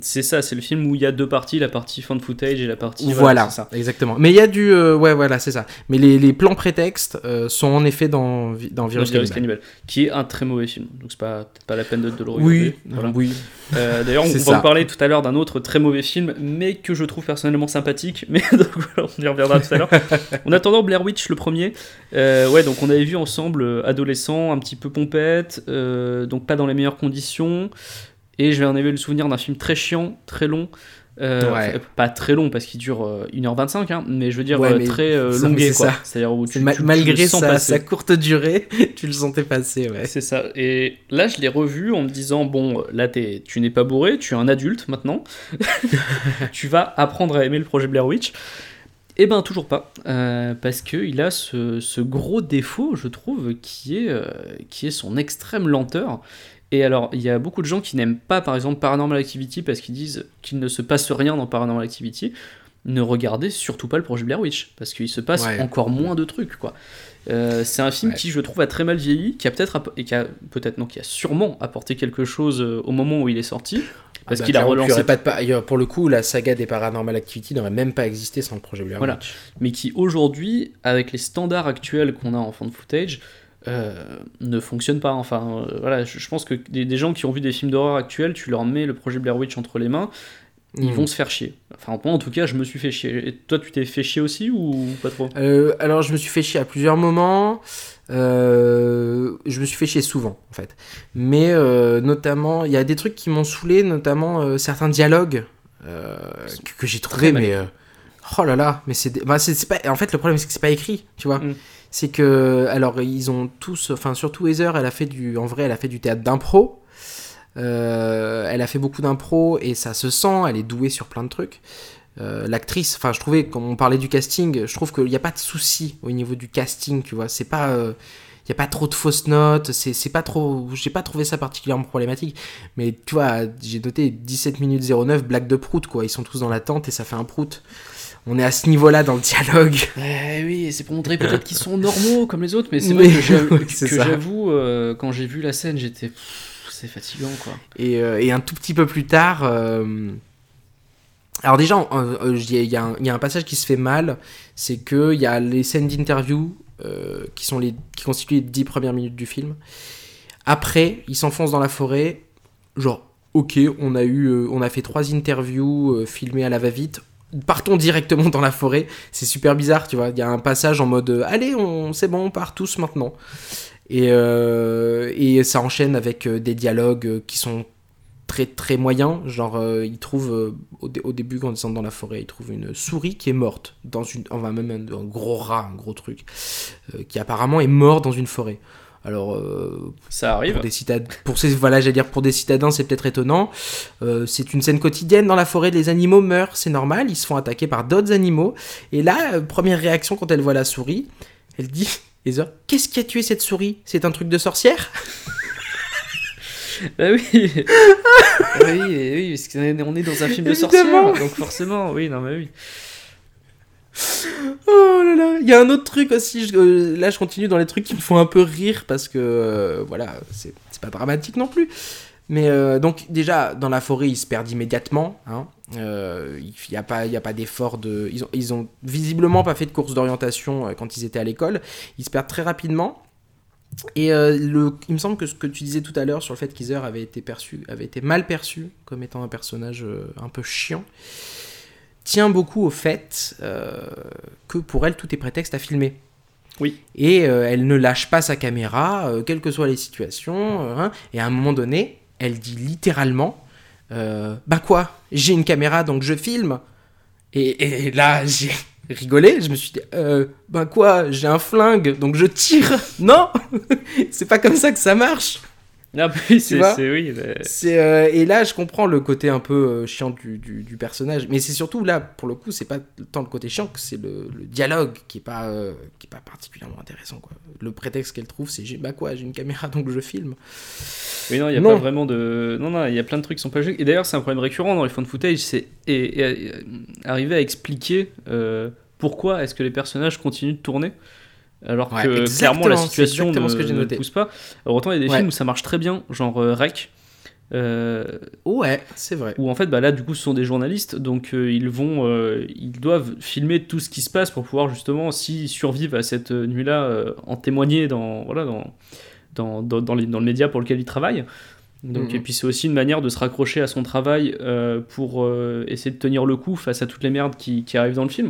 c'est ça, c'est le film où il y a deux parties, la partie fan footage et la partie. Voilà, ça. exactement. Mais il y a du, euh, ouais, voilà, c'est ça. Mais les, les plans prétextes sont en effet dans, dans Virus, Cannibal. Cannibal, qui est un très mauvais film. Donc c'est pas peut-être pas la peine de, de le regarder. Oui, Voilà. oui. Euh, D'ailleurs, on va ça. vous parler tout à l'heure d'un autre très mauvais film, mais que je trouve personnellement sympathique. Mais donc, on y reviendra tout à l'heure. en attendant, Blair Witch, le premier. euh, ouais, donc on avait vu ensemble, euh, adolescent, un petit peu pompette, euh, donc pas dans les meilleures conditions. Et j'en avais le souvenir d'un film très chiant, très long. Euh, Ouais. pas très long parce qu'il dure euh, 1h25, hein, mais je veux dire Ouais, euh, très euh, longué. C'est-à-dire où tu, tu- malgré sa, courte durée, tu le sentais passer, ouais. C'est ça. Et là, je l'ai revu en me disant bon, là, t'es- tu n'es pas bourré, tu es un adulte maintenant. tu vas apprendre à aimer le projet Blair Witch. Eh ben, toujours pas. Euh, parce qu'il a ce, ce gros défaut, je trouve, qui est, euh, qui est son extrême lenteur. Et alors, il y a beaucoup de gens qui n'aiment pas, par exemple, Paranormal Activity parce qu'ils disent qu'il ne se passe rien dans Paranormal Activity. Ne regardez surtout pas le projet Blair Witch, parce qu'il se passe Ouais. encore moins de trucs, quoi. Euh, c'est un film Ouais. qui, je trouve, a très mal vieilli, qui a peut-être et qui a peut-être non, qui a sûrement apporté quelque chose euh, au moment où il est sorti, parce Ah bah, qu'il a relancé, pas de pa- aurait- pour le coup, la saga des Paranormal Activity n'aurait même pas existé sans le projet Blair Voilà. Witch. mais qui aujourd'hui, avec les standards actuels qu'on a en fan footage, euh, ne fonctionne pas. Enfin, euh, voilà, je, je pense que des, des gens qui ont vu des films d'horreur actuels, tu leur mets le projet Blair Witch entre les mains, ils Mm. vont se faire chier. Enfin, moi, en tout cas, je me suis fait chier. Et toi, tu t'es fait chier aussi ou pas trop? Euh, alors, je me suis fait chier à plusieurs moments. Euh, je me suis fait chier souvent, en fait. Mais euh, notamment, il y a des trucs qui m'ont saoulé, notamment certains dialogues que, que j'ai trouvé, mais oh là là, mais c'est, bah, c'est, c'est pas. En fait, le problème c'est que c'est pas écrit, tu vois. Mm. C'est que, alors, ils ont tous, enfin surtout Heather, elle a fait du, en vrai, elle a fait du théâtre d'impro. Euh, elle a fait beaucoup d'impro et ça se sent, elle est douée sur plein de trucs. Euh, L'actrice, enfin, je trouvais, quand on parlait du casting, je trouve qu'il n'y a pas de souci au niveau du casting, tu vois. C'est pas. euh, il y a pas trop de fausses notes, c'est c'est pas trop. J'ai pas trouvé ça particulièrement problématique. Mais tu vois, j'ai noté 17 minutes 09, blague de prout, quoi. Ils sont tous dans la tente et ça fait un prout. On est à ce niveau-là dans le dialogue. Eh oui, c'est pour montrer peut-être qu'ils sont normaux comme les autres, mais c'est vrai que j'avoue, euh, quand j'ai vu la scène, j'étais. c'est fatigant quoi. Et, euh, et un tout petit peu plus tard. euh, Alors, déjà, il y, a un- il y a un passage qui se fait mal c'est qu'il y a les scènes d'interview qui, sont les, qui constituent les dix premières minutes du film. Après, il s'enfonce dans la forêt. Genre, ok, on a, eu, on a fait trois interviews filmées à la va-vite. Partons directement dans la forêt. C'est super bizarre, tu vois. Il y a un passage en mode euh, Allez, on, c'est bon, on part tous maintenant. Et, euh, et ça enchaîne avec euh, des dialogues qui sont très très moyens. Genre, euh, il trouve euh, au, dé- au début, quand ils sont dans la forêt, il trouve une souris qui est morte. Dans une, enfin, même un, gros rat, un gros truc, qui apparemment est mort dans une forêt. Alors, euh, Ça arrive. pour des citadins, pour ces, voilà, j'allais dire pour des citadins, c'est peut-être étonnant. Euh, c'est une scène quotidienne dans la forêt. Les animaux meurent, c'est normal. Ils se font attaquer par d'autres animaux. Et là, euh, première réaction quand elle voit la souris, elle dit Heather, qu'est-ce qui a tué cette souris? C'est un truc de sorcière? Bah oui. oui, et oui, parce qu'on est dans un film de sorcière, donc forcément, oui, non mais oui. Oh là là, il y a un autre truc aussi. euh, là, je continue dans les trucs qui me font un peu rire parce que euh, voilà, c'est pas dramatique non plus. Mais euh, donc déjà dans la forêt, ils se perdent immédiatement. Hein. Il n'y a pas, y a pas d'effort de. Ils ont, ils ont visiblement pas fait de course d'orientation quand ils étaient à l'école. Ils se perdent très rapidement. Et le, il me semble que ce que tu disais tout à l'heure sur le fait qu'Heather avait été perçu, avait été mal perçu comme étant un personnage un peu chiant, tient beaucoup au fait euh, que pour elle tout est prétexte à filmer. Oui. Et euh, elle ne lâche pas sa caméra, euh, quelles que soient les situations. hein. et à un moment donné, elle dit littéralement Bah quoi J'ai une caméra donc je filme. Et, et là, j'ai rigolé. Je me suis dit euh, Bah quoi J'ai un flingue donc je tire. non C'est pas comme ça que ça marche. Ah c'est oui. mais- euh, et là, je comprends le côté un peu euh, chiant du, du- du personnage, mais c'est surtout là, pour le coup, c'est pas tant le côté chiant que c'est le, le dialogue qui est pas euh, qui est pas particulièrement intéressant quoi. Le prétexte qu'elle trouve, c'est j'ai bah quoi, j'ai une caméra donc je filme. Oui, non, il n'y a Non. pas vraiment de. Non, non, il y a plein de trucs qui sont pas logiques. Et d'ailleurs, c'est un problème récurrent dans les found footage, c'est et, et- et arriver à expliquer pourquoi est-ce que les personnages continuent de tourner. Alors Ouais, que clairement la situation ne, ce que j'ai ne noté. pousse pas. Alors autant il y a des Ouais. films où ça marche très bien, genre euh, Rec, euh, Ouais, c'est vrai. où en fait bah là du coup ce sont des journalistes, donc euh, ils vont, ils doivent filmer tout ce qui se passe pour pouvoir justement s'ils survivent à cette nuit-là en témoigner dans voilà dans dans, dans, dans les- dans le média pour lequel ils travaillent. Donc, Mhm. Et puis c'est aussi une manière de se raccrocher à son travail pour essayer de tenir le coup face à toutes les merdes qui, qui arrivent dans le film.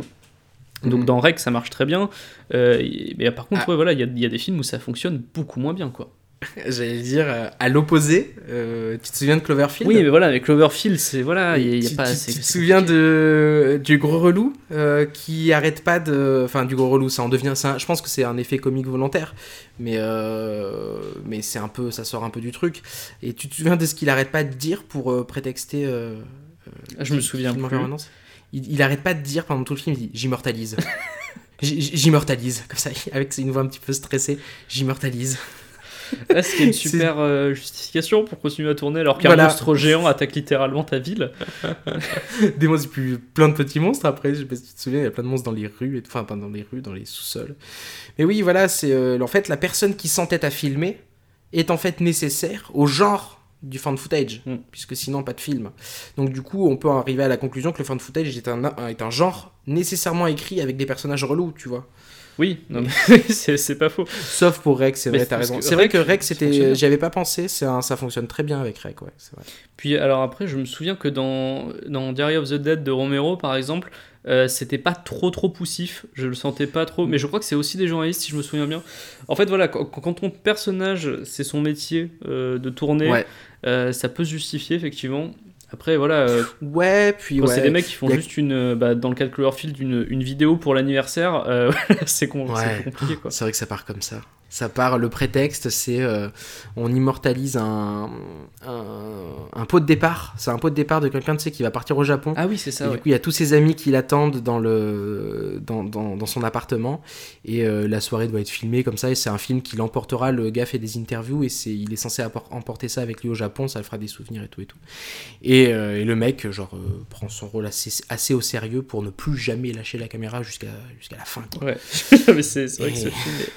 Donc Mhm. dans Rec ça marche très bien, Euh, mais par contre Ah. ouais, voilà il y a, il y a des films où ça fonctionne beaucoup moins bien quoi. J'allais dire euh, à l'opposé. euh, tu te souviens de Cloverfield? Oui mais voilà avec Cloverfield c'est voilà il y a, il y a tu, pas tu- tu te souviens de du gros relou qui arrête pas de enfin du gros relou ça en devient un- je pense que c'est un effet comique volontaire mais mais c'est un peu ça sort un peu du truc et tu te souviens de ce qu'il arrête pas de dire pour prétexter je me souviens plus. Il, il arrête pas de dire pendant tout le film il dit j'immortalise J'immortalise, comme ça, avec une voix un petit peu stressée. J'immortalise. Ah, ce qui est une super euh, justification pour continuer à tourner alors qu'un Voilà. monstre géant attaque littéralement ta ville. Des monstres, puis plein de petits monstres après, je sais pas si tu te souviens, il y a plein de monstres dans les rues, et- enfin pas dans les rues, dans les sous-sols. Mais oui, voilà, c'est euh, en fait la personne qui s'entête à filmer est en fait nécessaire au genre du fan footage, Mm. puisque sinon pas de film. Donc du coup, on peut arriver à la conclusion que le fan footage est un, est un genre nécessairement écrit avec des personnages relous, tu vois. Oui, non, c'est pas faux. Sauf pour Rex, c'est vrai, t'as raison. que C'est vrai Rec, que Rex, c'était, j'y avais pas pensé, un- ça fonctionne très bien avec Rex, ouais, c'est vrai. Puis alors après, je me souviens que dans, dans Diary of the Dead de Romero, par exemple, euh, c'était pas trop trop poussif, je le sentais pas trop, mais je crois que c'est aussi des journalistes si je me souviens bien. En fait voilà, quand, quand ton personnage, c'est son métier euh, de tourner, Ouais. euh, ça peut se justifier effectivement. Après voilà, euh, Ouais, puis quand ouais. c'est des mecs qui font a- juste une, euh, bah, dans le cas de Cloverfield, une, une vidéo pour l'anniversaire, euh, c'est con- Ouais. compliqué quoi. C'est vrai que ça part comme ça. Ça part, le prétexte, c'est euh, on immortalise un, un, un pot de départ. C'est un pot de départ de quelqu'un, tu sais, qui va partir au Japon. Ah oui, c'est ça. et ouais. du coup, il y a tous ses amis qui l'attendent dans, le, dans, dans, dans son appartement. Et euh, la soirée doit être filmée comme ça. Et c'est un film qui l'emportera. Le gars fait des interviews et c'est, il est censé emporter ça avec lui au Japon. Ça le fera des souvenirs et tout et tout. Et, euh, et le mec, genre, prend son rôle assez, assez au sérieux pour ne plus jamais lâcher la caméra jusqu'à, jusqu'à la fin. Quoi. Ouais, mais c'est c'est vrai que ce Et- film est-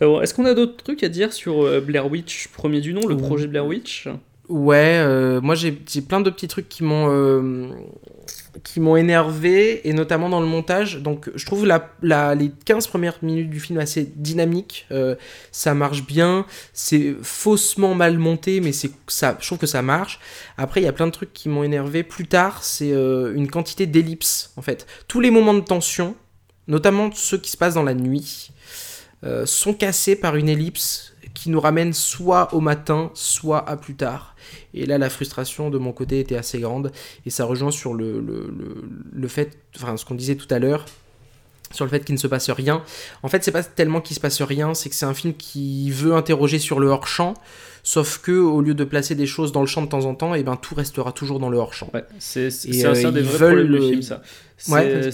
Est-ce qu'on a d'autres trucs à dire sur euh, Blair Witch, premier du nom, le projet Blair Witch? Ouais, euh, moi j'ai plein de petits trucs qui m'ont euh, qui m'ont énervé et notamment dans le montage. Donc je trouve la, la- les 15 premières minutes du film assez dynamiques. euh, ça marche bien. C'est faussement mal monté, mais c'est ça. Je trouve que ça marche. Après, il y a plein de trucs qui m'ont énervé. Plus tard, c'est une quantité d'ellipses en fait. Tous les moments de tension, notamment ceux qui se passent dans la nuit, euh, sont cassés par une ellipse qui nous ramène soit au matin, soit à plus tard. Et là, la frustration de mon côté était assez grande. Et ça rejoint sur le, le, le, le fait, enfin, ce qu'on disait tout à l'heure, sur le fait qu'il ne se passe rien. En fait, c'est pas tellement qu'il se passe rien, c'est que c'est un film qui veut interroger sur le hors-champ. Sauf que, au lieu de placer des choses dans le champ de temps en temps, et ben, tout restera toujours dans le hors-champ. Ouais, c'est c'est- c'est un- euh, des vrais problèmes du le- film, ça. C'est Ouais.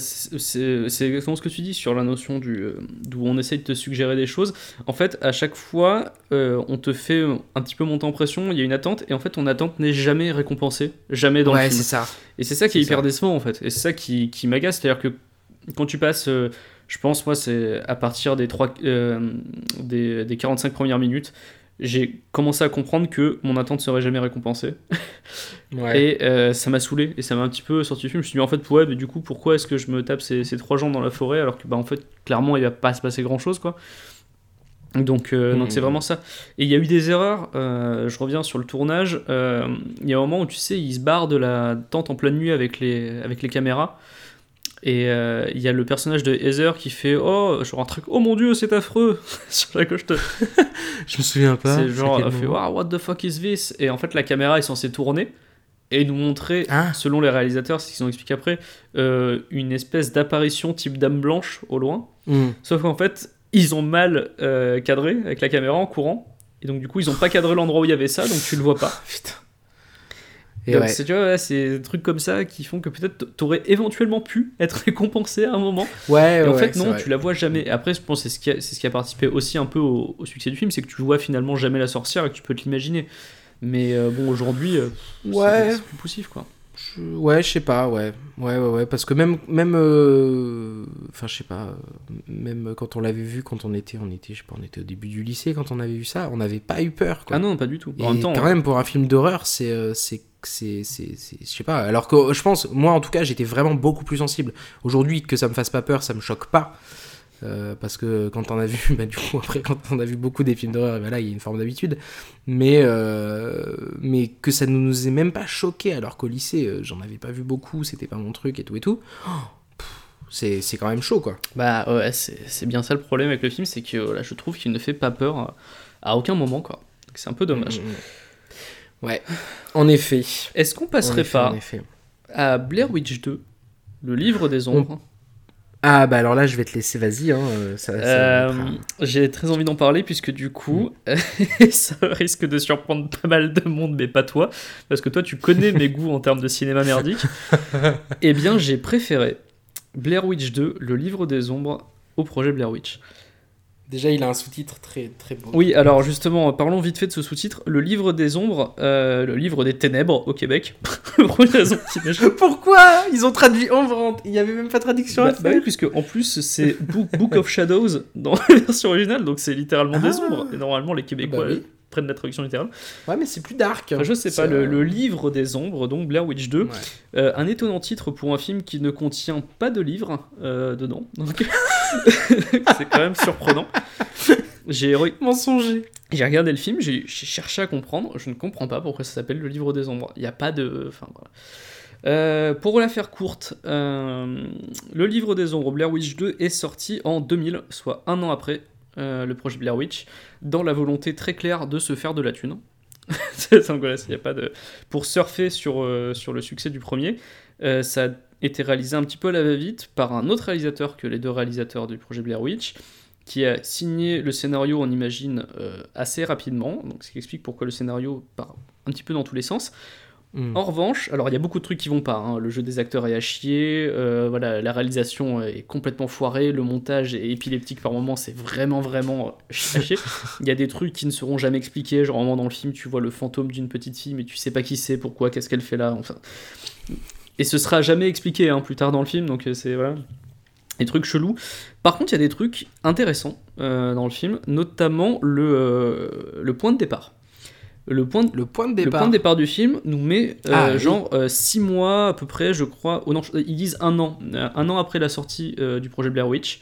exactement ce que tu dis sur la notion du euh, d'où on essaye de te suggérer des choses. En fait, à chaque fois, euh, on te fait un petit peu monter en pression, il y a une attente, et en fait, ton attente n'est jamais récompensée, jamais dans ouais, le film. c'est ça. Et c'est ça qui est, hyper ça. décevant en fait. Et c'est ça qui, qui m'agace. C'est-à-dire que quand tu passes, euh, je pense, moi, c'est à partir des, trois, euh, des, des 45 premières minutes, j'ai commencé à comprendre que mon attente serait jamais récompensée. Ouais. Et euh, ça m'a saoulé. Et ça m'a un petit peu sorti du film. Je me suis dit, en fait, ouais, mais du coup, pourquoi est-ce que je me tape ces, ces trois gens dans la forêt alors que, bah, en fait, clairement, il va pas se passer grand-chose, quoi. Donc, euh, donc c'est vraiment ça. Et il y a eu des erreurs. euh, je reviens sur le tournage. euh, Il y a un moment où tu sais, ils se barrent de la tente en pleine nuit avec les, avec les caméras. Et euh, il y a le personnage de Heather qui fait Oh, genre un truc, oh mon dieu, c'est affreux sur la gauche de. Je me souviens pas. C'est genre, elle fait Wow, what the fuck is this? Et en fait, la caméra est censée tourner et nous montrer, Ah. selon les réalisateurs, ce qu'ils ont expliqué après, euh, une espèce d'apparition type dame blanche au loin. Hmm. Sauf qu'en fait, ils ont mal euh, cadré avec la caméra en courant. Et donc, du coup, ils ont pas cadré l'endroit où il y avait ça, donc tu le vois pas. Putain. Et Donc, ouais. c'est, tu vois, ouais, c'est des trucs comme ça qui font que peut-être t'aurais éventuellement pu être récompensé à un moment. Ouais, Et en fait, c'est non, tu la vois jamais. Après, je pense que c'est ce qui a, c'est ce qui a participé aussi un peu au, au succès du film, c'est que tu vois finalement jamais la sorcière et que tu peux te l'imaginer. Mais euh, bon, aujourd'hui, euh, c'est- Ouais. c'est plus poussif, quoi. Je- Ouais, je sais pas, ouais. Ouais, ouais, ouais. Parce que même. même euh, Enfin, je sais pas. euh, Même quand on l'avait vu, quand on était, on était, je sais pas, on était au début du lycée, quand on avait vu ça, on n'avait pas eu peur, quoi. Ah non, pas du tout. Et En même temps, quand même, pour un film d'horreur, c'est. euh, c'est c'est c'est c'est- je sais pas alors que je pense moi en tout cas j'étais vraiment beaucoup plus sensible aujourd'hui que ça me fasse pas peur ça me choque pas Euh, parce que quand on a vu bah, du coup après quand on a vu beaucoup des films d'horreur bah là il y a une forme d'habitude mais euh, mais que ça ne nous ait même pas choqué alors qu'au lycée euh, j'en avais pas vu beaucoup c'était pas mon truc et tout et tout Oh, c'est c'est quand même chaud quoi bah ouais, c'est, c'est bien ça le problème avec le film, c'est que là, je trouve qu'il ne fait pas peur à, aucun moment, quoi. Donc, c'est un peu dommage. Mm, mm, mm. ouais en effet Est-ce qu'on En passerait effet, pas en effet. à Blair Witch 2, le livre des ombres? Ah bah alors là je vais te laisser vas-y hein, euh, ça, Euh, J'ai très envie d'en parler puisque du coup, ça risque de surprendre pas mal de monde, mais pas toi, parce que toi tu connais mes goûts en termes de cinéma merdique. eh bien, j'ai préféré Blair Witch 2, le livre des ombres, au projet Blair Witch. Déjà, il a un sous-titre très très beau. Oui, alors justement, parlons vite fait de ce sous-titre. Le livre des ombres, euh, le livre des ténèbres au Québec. Pourquoi? Ils ont traduit en vente. Il y avait même pas de traduction Bah, à bah faire. oui, puisque en plus c'est Book, Book of Shadows dans la version originale, donc c'est littéralement des Ah. ombres. Et normalement, les Québécois Bah oui. Prennent la traduction littérale. Ouais, mais c'est plus dark. Enfin, je sais pas, le, euh, le livre des ombres, donc Blair Witch 2. ouais. Euh, un étonnant titre pour un film qui ne contient pas de livre euh, dedans. Donc c'est quand même surprenant. J'ai re- Mensonger. j'ai regardé le film, j'ai j'ai cherché à comprendre. Je ne comprends pas pourquoi ça s'appelle le livre des ombres. Il n'y a pas de. Enfin voilà. Euh, pour la faire courte, euh, le livre des ombres Blair Witch 2 est sorti en 2000, soit un an après euh, le projet Blair Witch, dans la volonté très claire de se faire de la thune. C'est- voilà, il y a pas de... Pour surfer sur, euh, sur le succès du premier, euh, ça a été réalisé un petit peu à la va-vite par un autre réalisateur que les deux réalisateurs du projet Blair Witch, qui a signé le scénario, on imagine, assez rapidement, donc ce qui explique pourquoi le scénario part un petit peu dans tous les sens. Hmm. En revanche, alors il y a beaucoup de trucs qui vont pas. hein. Le jeu des acteurs est à chier, euh, voilà, la réalisation est complètement foirée, le montage est épileptique par moments, c'est vraiment vraiment à chier. Il y a des trucs qui ne seront jamais expliqués, genre vraiment dans le film, tu vois le fantôme d'une petite fille, mais tu sais pas qui c'est, pourquoi, qu'est-ce qu'elle fait là, enfin. Et ce sera jamais expliqué hein, plus tard dans le film, donc euh, c'est voilà. des trucs chelous. Par contre, il y a des trucs intéressants euh, dans le film, notamment le, euh, le point de départ. Le point de, Le point de le départ. point de départ du film nous met euh, Ah, genre 6 mois à peu près, je crois. Oh non, je- ils disent un an, euh, un an après la sortie euh, du projet Blair Witch,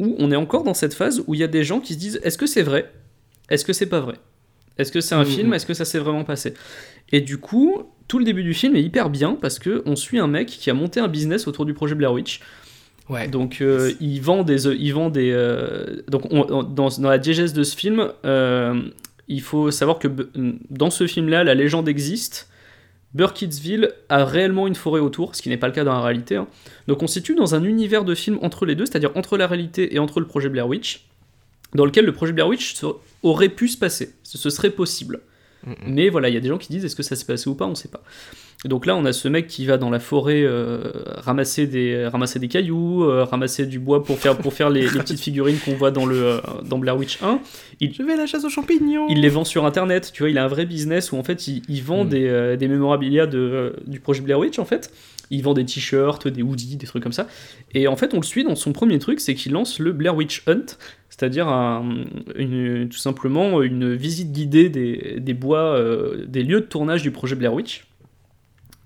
où on est encore dans cette phase où il y a des gens qui se disent est-ce que c'est vrai? Est-ce que c'est pas vrai? Est-ce que c'est un Mhm. film? Est-ce que ça s'est vraiment passé? Et du coup, tout le début du film est hyper bien parce que on suit un mec qui a monté un business autour du projet Blair Witch. Ouais. Donc euh, il vend des, il vend des, euh, donc on- on- dans, dans la diégèse de ce film, euh, il faut savoir que b- dans ce film-là, la légende existe. Burkittsville a réellement une forêt autour, ce qui n'est pas le cas dans la réalité. hein. Donc on se situe dans un univers de film entre les deux, c'est-à-dire entre la réalité et entre le projet Blair Witch, dans lequel le projet Blair Witch aurait pu se passer, ce, serait possible. Mais voilà, il y a des gens qui disent est-ce que ça s'est passé ou pas, on sait pas. Et donc là, on a ce mec qui va dans la forêt euh, ramasser, des, ramasser des cailloux, euh, ramasser du bois pour faire, pour faire les, les petites figurines qu'on voit dans, le, euh, dans Blair Witch 1. Je vais à la chasse aux champignons. Il les vend sur internet, tu vois, il a un vrai business où en fait il, il vend Mm. des, euh, des mémorabilia de, euh, du projet Blair Witch en fait. Il vend des t-shirts, des hoodies, des trucs comme ça. Et en fait, on le suit dans son premier truc, c'est qu'il lance le Blair Witch Hunt, c'est-à-dire un- une- tout simplement une visite guidée des, des bois, euh, des lieux de tournage du projet Blair Witch.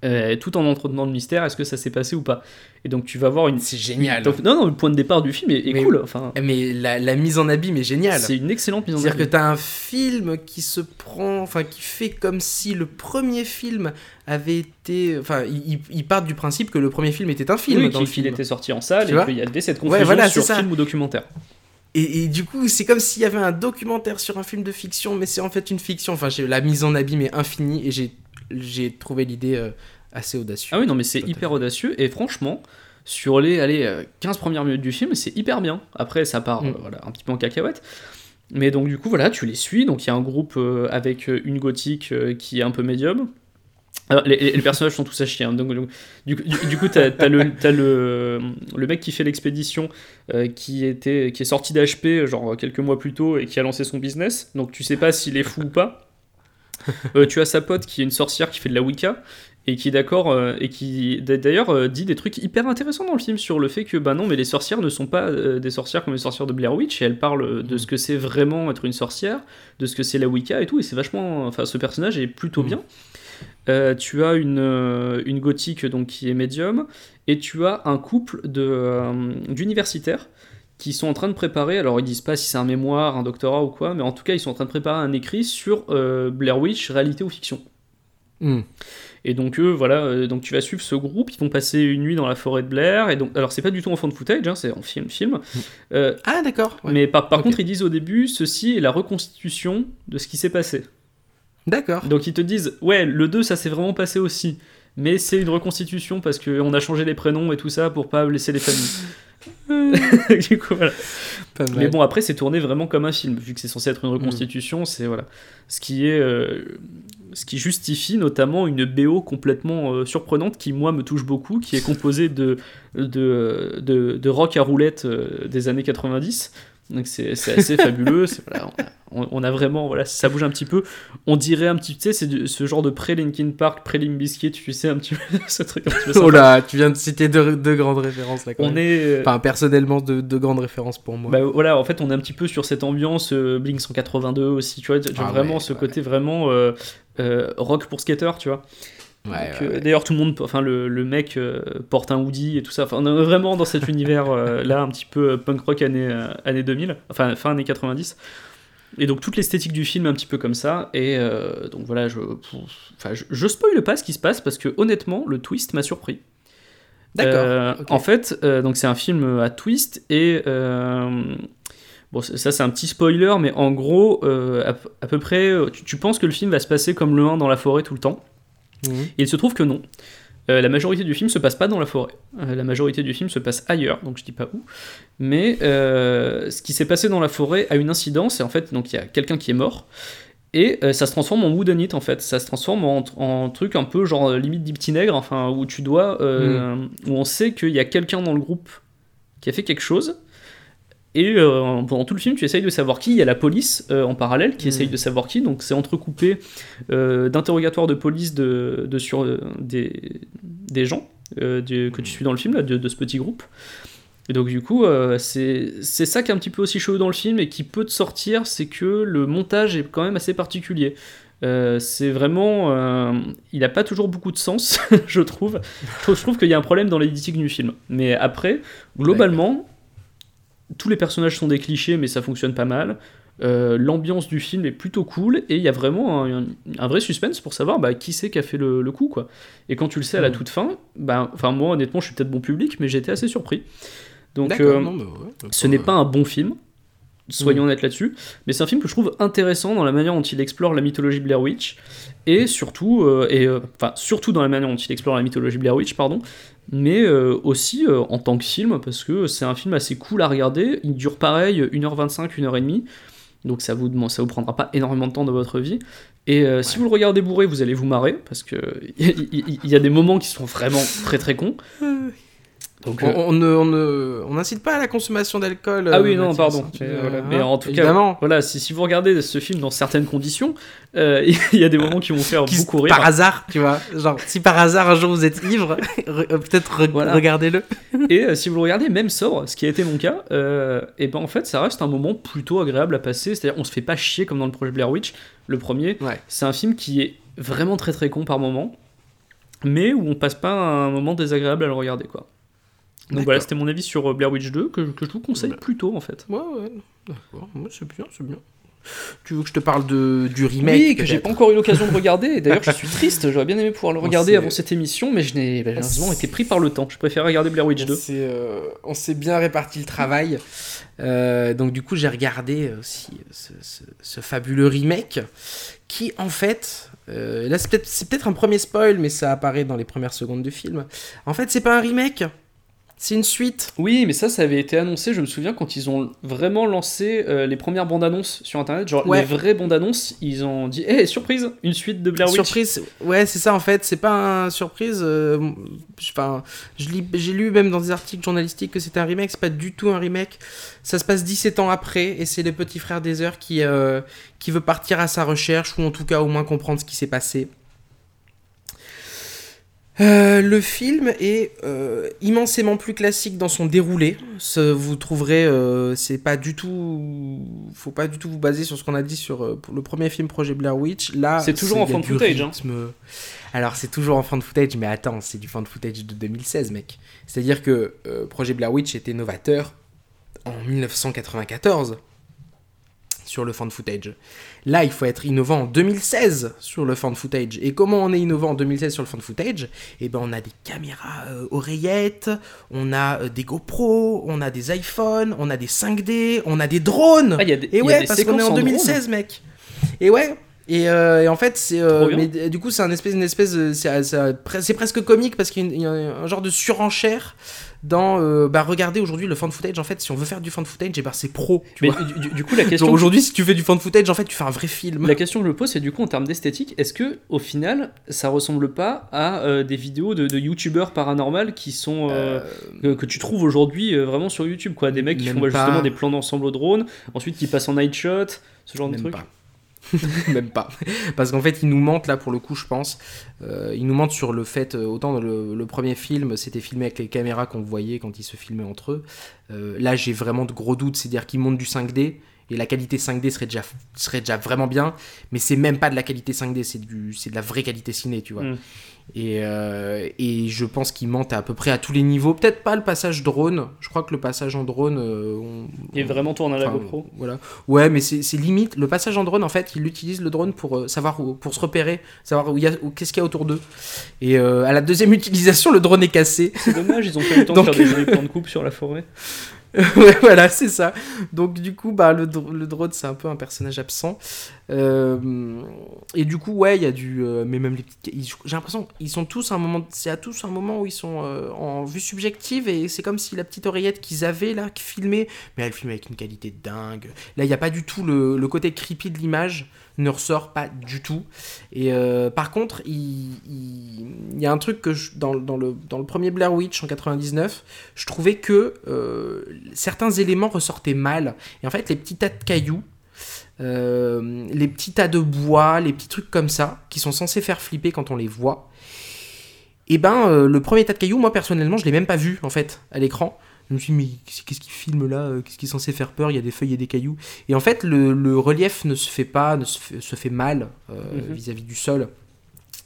Euh, tout en entretenant le mystère, est-ce que ça s'est passé ou pas? Et donc tu vas voir une. C'est génial. Donc, non, non, le point de départ du film est, est Mais- cool. Enfin, Mais la, la mise en abîme est géniale. c'est une excellente mise en C'est-à-dire que abîme. t'as un film qui se prend, enfin qui fait comme si le premier film avait été, enfin ils il, il partent du principe que le premier film était un film Oui, dans le film. était sorti en salle Tu et qu'il y avait cette Ouais, confusion voilà, sur film ou documentaire. Et, et du coup c'est comme s'il y avait un documentaire sur un film de fiction, mais c'est en fait une fiction. Enfin la mise en abîme est infinie et j'ai j'ai trouvé l'idée euh, assez audacieuse. Ah oui, non, mais c'est hyper audacieux et franchement, sur les allez, euh, 15 premières minutes du film, c'est hyper bien. Après, ça part Mm. euh, voilà, un petit peu en cacahuète. Mais donc, du coup, voilà, tu les suis. Donc, il y a un groupe euh, avec euh, une gothique euh, qui est un peu médium. Alors, les, personnages sont tous à chier. hein. Donc, du, du- du coup, t'as as le, t'as le, le mec qui fait l'expédition euh, qui, était, qui est sorti d'HP genre quelques mois plus tôt et qui a lancé son business. Donc, tu sais pas s'il est fou ou pas. Euh, tu as sa pote qui est une sorcière qui fait de la Wicca et qui d'accord euh, et qui d'a- d'ailleurs euh, dit des trucs hyper intéressants dans le film sur le fait que bah non mais les sorcières ne sont pas des sorcières comme les sorcières de Blair Witch et elle parle de ce que c'est vraiment être une sorcière de ce que c'est la Wicca et tout et c'est vachement enfin ce personnage est plutôt Mhm. bien Euh, tu as une, euh, une gothique donc qui est médium et tu as un couple de euh, d'universitaires qui sont en train de préparer, alors ils disent pas si c'est un mémoire, un doctorat ou quoi, mais en tout cas ils sont en train de préparer un écrit sur euh, Blair Witch, réalité ou fiction. Hmm. Et donc eux, voilà, euh, donc tu vas suivre ce groupe, ils vont passer une nuit dans la forêt de Blair, et donc, alors c'est pas du tout en fond de footage, hein, c'est en film, film. Euh, Ah d'accord. ouais. Mais par, par contre, ils disent au début, ceci est la reconstitution de ce qui s'est passé. D'accord. Donc ils te disent, ouais, le 2, ça s'est vraiment passé aussi, mais c'est une reconstitution parce qu'on a changé les prénoms et tout ça pour pas blesser les familles. du coup, voilà. Pas mal. Mais bon, après, c'est tourné vraiment comme un film, vu que c'est censé être une reconstitution, c'est voilà. Ce qui est. euh, ce qui justifie notamment une BO complètement euh, surprenante qui, moi, me touche beaucoup, qui est composée de, de, de, de rock à roulette euh, des années 90. Donc c'est c'est assez fabuleux. Voilà, on, a, on a vraiment, voilà, ça bouge un petit peu. On dirait un petit, tu sais, c'est ce genre de pré-Linkin Park, pré-Limp Bizkit, tu sais, un petit peu ce truc un petit peu Oh là, tu viens de citer deux, deux grandes références là. Quand On même. est. euh, Enfin personnellement deux, deux grandes références pour moi. Bah voilà, en fait, on est un petit peu sur cette ambiance euh, Blink 182 aussi, tu vois, tu- tu- Ah vraiment ouais, ce ouais. côté vraiment euh, euh, rock pour skater, tu vois. Ouais, Donc, ouais, euh, ouais. D'ailleurs, tout le monde, enfin le, le mec euh, porte un hoodie et tout ça. Enfin, on est vraiment dans cet univers euh, là, un petit peu punk rock année, euh, année 2000, enfin fin années 90. Et donc toute l'esthétique du film est un petit peu comme ça. Et euh, donc voilà, je, enfin, je, je spoile pas ce qui se passe parce que honnêtement, le twist m'a surpris. D'accord. Euh. En fait, euh, donc c'est un film à twist et euh, bon, ça c'est un petit spoiler, mais en gros, euh, à, peu près, tu, tu penses que le film va se passer comme le 1 dans la forêt tout le temps. Mhm. Et il se trouve que non. Euh, la majorité du film se passe pas dans la forêt. Euh, la majorité du film se passe ailleurs, donc je dis pas où. Mais euh, ce qui s'est passé dans la forêt a une incidence, et en fait, donc il y a quelqu'un qui est mort, et ça se transforme en wooden it en fait. Ça se transforme en, en truc un peu genre limite du petit nègre, enfin où tu dois, euh, où on sait qu'il y a quelqu'un dans le groupe qui a fait quelque chose. Et euh, pendant tout le film, tu essayes de savoir qui. Il y a la police euh, en parallèle qui Mm. essaye de savoir qui. Donc c'est entrecoupé euh, d'interrogatoires de police de, de sur euh, des, des gens du- que tu suis dans le film là, de, de ce petit groupe. Et donc du coup, c'est ça qui est un petit peu aussi chaud dans le film et qui peut te sortir, c'est que le montage est quand même assez particulier. Euh, c'est vraiment, euh, il n'a pas toujours beaucoup de sens, je trouve. Je trouve, je trouve qu'il y a un problème dans l'éditing du film. Mais après, globalement, tous les personnages sont des clichés, mais ça fonctionne pas mal. Euh, L'ambiance du film est plutôt cool et il y a vraiment un, un vrai suspense pour savoir bah, qui c'est qui a fait le, le coup quoi. Et quand tu le sais à la Mm. toute fin, bah, moi honnêtement je suis peut-être bon public, mais j'étais assez surpris. Donc euh, non, mais ouais, ce n'est pas un bon film, soyons Mm. honnêtes là-dessus, mais c'est un film que je trouve intéressant dans la manière dont il explore la mythologie Blair Witch, et surtout, euh, et, euh, enfin, surtout dans la manière dont il explore la mythologie Blair Witch, pardon, mais euh, aussi euh, en tant que film, parce que c'est un film assez cool à regarder, il dure pareil 1h25, 1h30, donc ça vous, ça vous prendra pas énormément de temps dans votre vie, et euh, si vous le regardez bourré, vous allez vous marrer, parce que il y, y a des moments qui sont vraiment très très cons. Donc, On, euh, on ne, on ne- on n'incite pas à la consommation d'alcool. Ah oui, non, pardon. Tu- Mais, euh, voilà. hein, Mais en tout évidemment. cas, voilà, si, si vous regardez ce film dans certaines conditions, euh, il y a des moments qui vont faire Qui- beaucoup rire. par hasard, tu vois. Genre, si par hasard un jour vous êtes ivre, re- euh, peut-être re- Voilà. regardez-le. Et euh, si vous le regardez même sobre, ce qui a été mon cas, euh, et ben en fait, ça reste un moment plutôt agréable à passer. C'est-à-dire, on se fait pas chier comme dans le projet Blair Witch, le premier. Ouais. C'est un film qui est vraiment très très con par moment, mais où on passe pas un moment désagréable à le regarder, quoi. Donc voilà, c'était mon avis sur euh, Blair Witch 2, que, que je vous conseille Ouais. plutôt en fait. Ouais, ouais, d'accord. Ouais, c'est bien, c'est bien. Tu veux que je te parle de, du remake oui, que j'ai pas encore eu l'occasion de regarder. D'ailleurs, je suis triste. J'aurais bien aimé pouvoir le On regarder avant cette émission, mais je n'ai bah, malheureusement été pris par le temps. Je préfère regarder Blair Witch On 2. s'est, euh, on s'est bien réparti le travail. Euh, donc du coup, j'ai regardé aussi ce, ce- ce fabuleux remake qui, en fait, euh, là c'est peut-être, c'est peut-être un premier spoil, mais ça apparaît dans les premières secondes du film. En fait, c'est pas un remake, c'est une suite. Oui, mais ça, ça avait été annoncé. Je me souviens quand ils ont vraiment lancé euh, les premières bandes annonces sur internet, genre Ouais. les vraies bandes annonces, ils ont dit Eh, surprise, une suite de Blair Witch. Surprise, ouais, c'est ça en fait. C'est pas un surprise. euh, Enfin, j'ai lu même dans des articles journalistiques que c'était un remake. C'est pas du tout un remake. Ça se passe 17 ans après et c'est le petit frère des heures qui euh, qui veut partir à sa recherche ou en tout cas au moins comprendre ce qui s'est passé. Euh, le film est euh, immensément plus classique dans son déroulé. Ce- vous trouverez, euh, c'est pas du tout, faut pas du tout vous baser sur ce qu'on a dit sur le premier film Projet Blair Witch. Là, C'est toujours en fan footage, hein. Alors c'est toujours en fan footage, mais attends, c'est du fan footage de 2016, mec. C'est-à-dire que Projet Blair Witch était novateur en 1994 sur le fan footage. Là, il faut être innovant en 2016 sur le fan footage. Et comment on est innovant en 2016 sur le fan footage? Eh ben, on a des caméras euh, oreillettes, on a euh, des GoPro, on a des iPhones, on a des 5D, on a des drones. Ah, il y a des, Et il y a ouais, des parce qu'on est en drone. 2016, mec. Et ouais. Et, euh, et en fait, c'est. euh, mais du coup, c'est un espèce, une espèce. C'est c'est pre- c'est presque comique parce qu'il y a un genre de surenchère dans. euh, bah, regardez aujourd'hui le fan footage. En fait, si on veut faire du fan footage, et ben c'est pro. Tu Mais vois. du, coup, la question, aujourd'hui, si tu fais du fan footage, en fait, tu fais un vrai film. la question que je me pose, c'est du coup en termes d'esthétique, est-ce que au final, ça ressemble pas à euh, des vidéos de, de youtubeurs paranormal qui sont euh, que, que tu trouves aujourd'hui euh, vraiment sur YouTube, quoi, des mecs qui font bah, pas. justement des plans d'ensemble au drone, ensuite qui passent en night shot, ce genre de pas. Même pas. Parce qu'en fait, ils nous mentent là pour le coup, je pense. Euh, ils nous mentent sur le fait, euh, autant dans le, premier film, c'était filmé avec les caméras qu'on voyait quand ils se filmaient entre eux. Euh, là, j'ai vraiment de gros doutes, c'est-à-dire qu'ils montent du 5D. Et la qualité 5D serait déjà, serait déjà vraiment bien, mais c'est même pas de la qualité 5D, c'est du- c'est de la vraie qualité ciné, tu vois. Mm. Et, euh, et je pense qu'ils mentent à peu près à tous les niveaux. Peut-être pas le passage drone. Je crois que le passage en drone. euh, on- Et vraiment tourne à la GoPro. Voilà. Ouais, mais c'est limite. Le passage en drone, en fait, il utilise le drone pour euh, savoir où, pour se repérer, savoir où il où- qu'est-ce qu'il y a autour d'eux. Et à la deuxième utilisation, le drone est cassé. C'est dommage, ils ont pas eu le temps Donc- de faire des jolis plans de coupe sur la forêt. ouais, voilà, c'est ça. Donc du coup, bah le, dr- le drone, c'est un peu un personnage absent. Euh, et du coup, ouais, il y a du, euh, mais même les petites, j'ai l'impression qu'ils sont tous un moment, c'est à tous un moment où ils sont euh, en vue subjective et c'est comme si la petite oreillette qu'ils avaient là, qui filmait, mais elle filme avec une qualité dingue. Là, il n'y a pas du tout le, le côté creepy de l'image ne ressort pas du tout. Et euh, par contre, il, y a un truc que dans, le, premier Blair Witch en 99, je trouvais que euh, certains éléments ressortaient mal. Et en fait, les petits tas de cailloux, euh, les petits tas de bois, les petits trucs comme ça, qui sont censés faire flipper quand on les voit, et ben euh, le premier tas de cailloux, moi personnellement, je l'ai même pas vu en fait à l'écran. Je me suis dit, mais qu'est-ce qu'il filme là Qu'est-ce qui est censé faire peur Il y a des feuilles et des cailloux. Et en fait, le, relief ne se fait pas, ne se fait, se fait mal mhm. vis-à-vis du sol.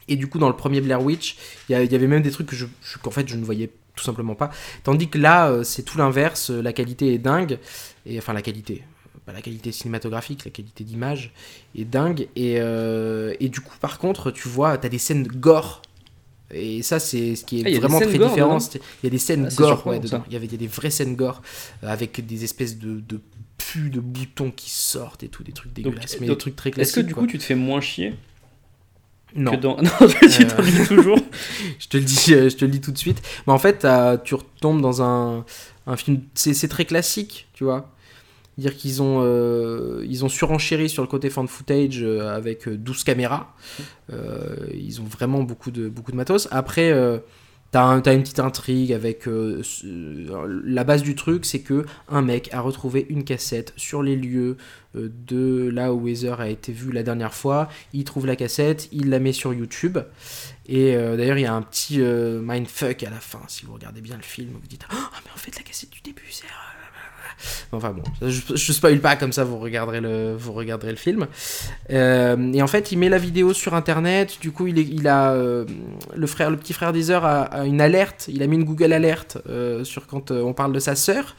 Et du coup, dans le premier Blair Witch, il y, avait même des trucs que je, qu'en fait je ne voyais tout simplement pas. Tandis que là, c'est tout l'inverse. La qualité est dingue. Et enfin, la qualité pas la qualité cinématographique, la qualité d'image est dingue. Et, euh, et, du coup, par contre, tu vois, tu as des scènes gore. Et ça, c'est ce qui est ah, vraiment très différent. Il y a des scènes ah, gore ouais, dedans. Il y, avait, il y a des vraies scènes gore euh, avec des espèces de, de pus, de boutons qui sortent et tout, des trucs dégueulasses. mais des trucs très classiques. Est-ce que du coup, tu te fais moins chier non. non, tu te dis toujours. je te le dis, je te le dis tout de suite. Mais en fait, tu retombes dans un, un film. C'est très classique, tu vois dire qu'ils ont, euh, ont surenchéri sur le côté fan footage euh, avec 12 euh, caméras. ils ont vraiment beaucoup de, beaucoup de matos. Après, t'as un, as une petite intrigue avec la base du truc, c'est que un mec a retrouvé une cassette sur les lieux de là où Weather a été vu la dernière fois. Il trouve la cassette, il la met sur YouTube. Et d'ailleurs, il y a un petit mindfuck à la fin. Si vous regardez bien le film, vous dites Ah, mais en fait, la cassette du début, c'est Enfin bon, je, je spoil pas comme ça, vous regarderez le, vous regarderez le film. Euh, et en fait, il met la vidéo sur internet. Du coup, il, il a euh, le frère, le petit frère des a, a, une alerte. Il a mis une Google alerte euh, sur quand on parle de sa sœur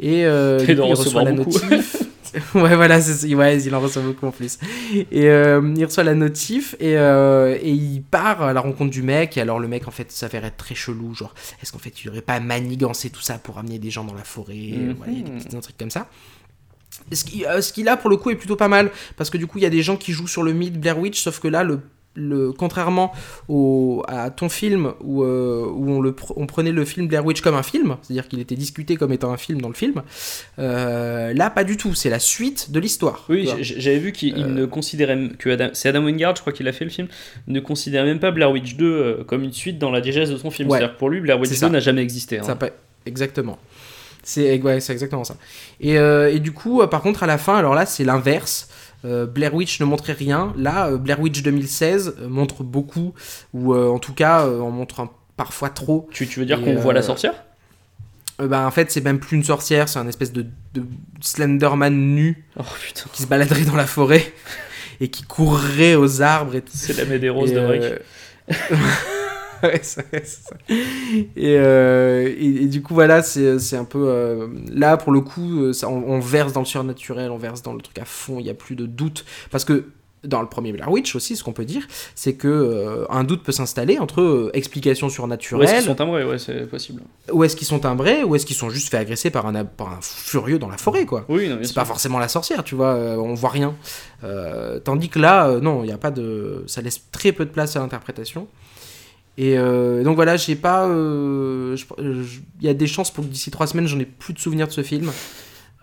et, il reçoit la notif. ouais, voilà, ouais, il en reçoit beaucoup en plus. Et euh, il reçoit la notif et, euh, et, il part à la rencontre du mec. Et alors, le mec, en fait, s'avère être très chelou. Genre, est-ce qu'en fait, il aurait pas manigancé tout ça pour amener des gens dans la forêt mhm. Voilà, il y a des petits trucs comme ça. Euh, ce qu'il a pour le coup est plutôt pas mal parce que du coup il y a des gens qui jouent sur le mythe Blair Witch sauf que là le le, contrairement au, à ton film où, euh, où on, le, on, prenait le film Blair Witch comme un film, c'est-à-dire qu'il était discuté comme étant un film dans le film, euh, là pas du tout, c'est la suite de l'histoire. Oui, j'avais vu qu'il euh, ne considérait que c'est Adam Wingard, je crois qu'il a fait le film, ne considérait même pas Blair Witch 2 comme une suite dans la digeste de son film. C'est-à-dire pour lui, Blair Witch 2 n'a jamais existé. Hein. exactement. C'est ouais, exactement ça. Et, et, du coup, par contre, à la fin, alors là, c'est l'inverse. Euh, Blair Witch ne montrait rien. Là, euh, Blair Witch 2016 euh, montre beaucoup, ou en tout cas, on montre parfois trop. Tu, tu veux dire qu'on voit la sorcière? Bah, en fait, c'est même plus une sorcière, c'est un espèce de, Slenderman nu oh, qui se baladerait dans la forêt et qui courrait aux arbres. Et... C'est la Médéros de Euh, et, du coup, voilà, c'est un peu. Euh, là, pour le coup, euh, on, verse dans le surnaturel, on verse dans le truc à fond, il n'y a plus de doute. Parce que dans le premier Blair Witch aussi, ce qu'on peut dire, c'est que un doute peut s'installer entre explications surnaturelles. Où est-ce qu'ils sont timbrés Ouais, c'est possible. Où est-ce qu'ils sont timbrés Ou est-ce qu'ils sont juste fait agresser par un, par un furieux dans la forêt, quoi Oui, C'est pas forcément la sorcière, tu vois, on voit rien. tandis que là, non, il n'y a pas de. Ça laisse très peu de place à l'interprétation. Et euh, donc voilà, j'ai pas. Euh, il y a des chances pour que d'ici trois semaines, j'en ai plus de souvenirs de ce film.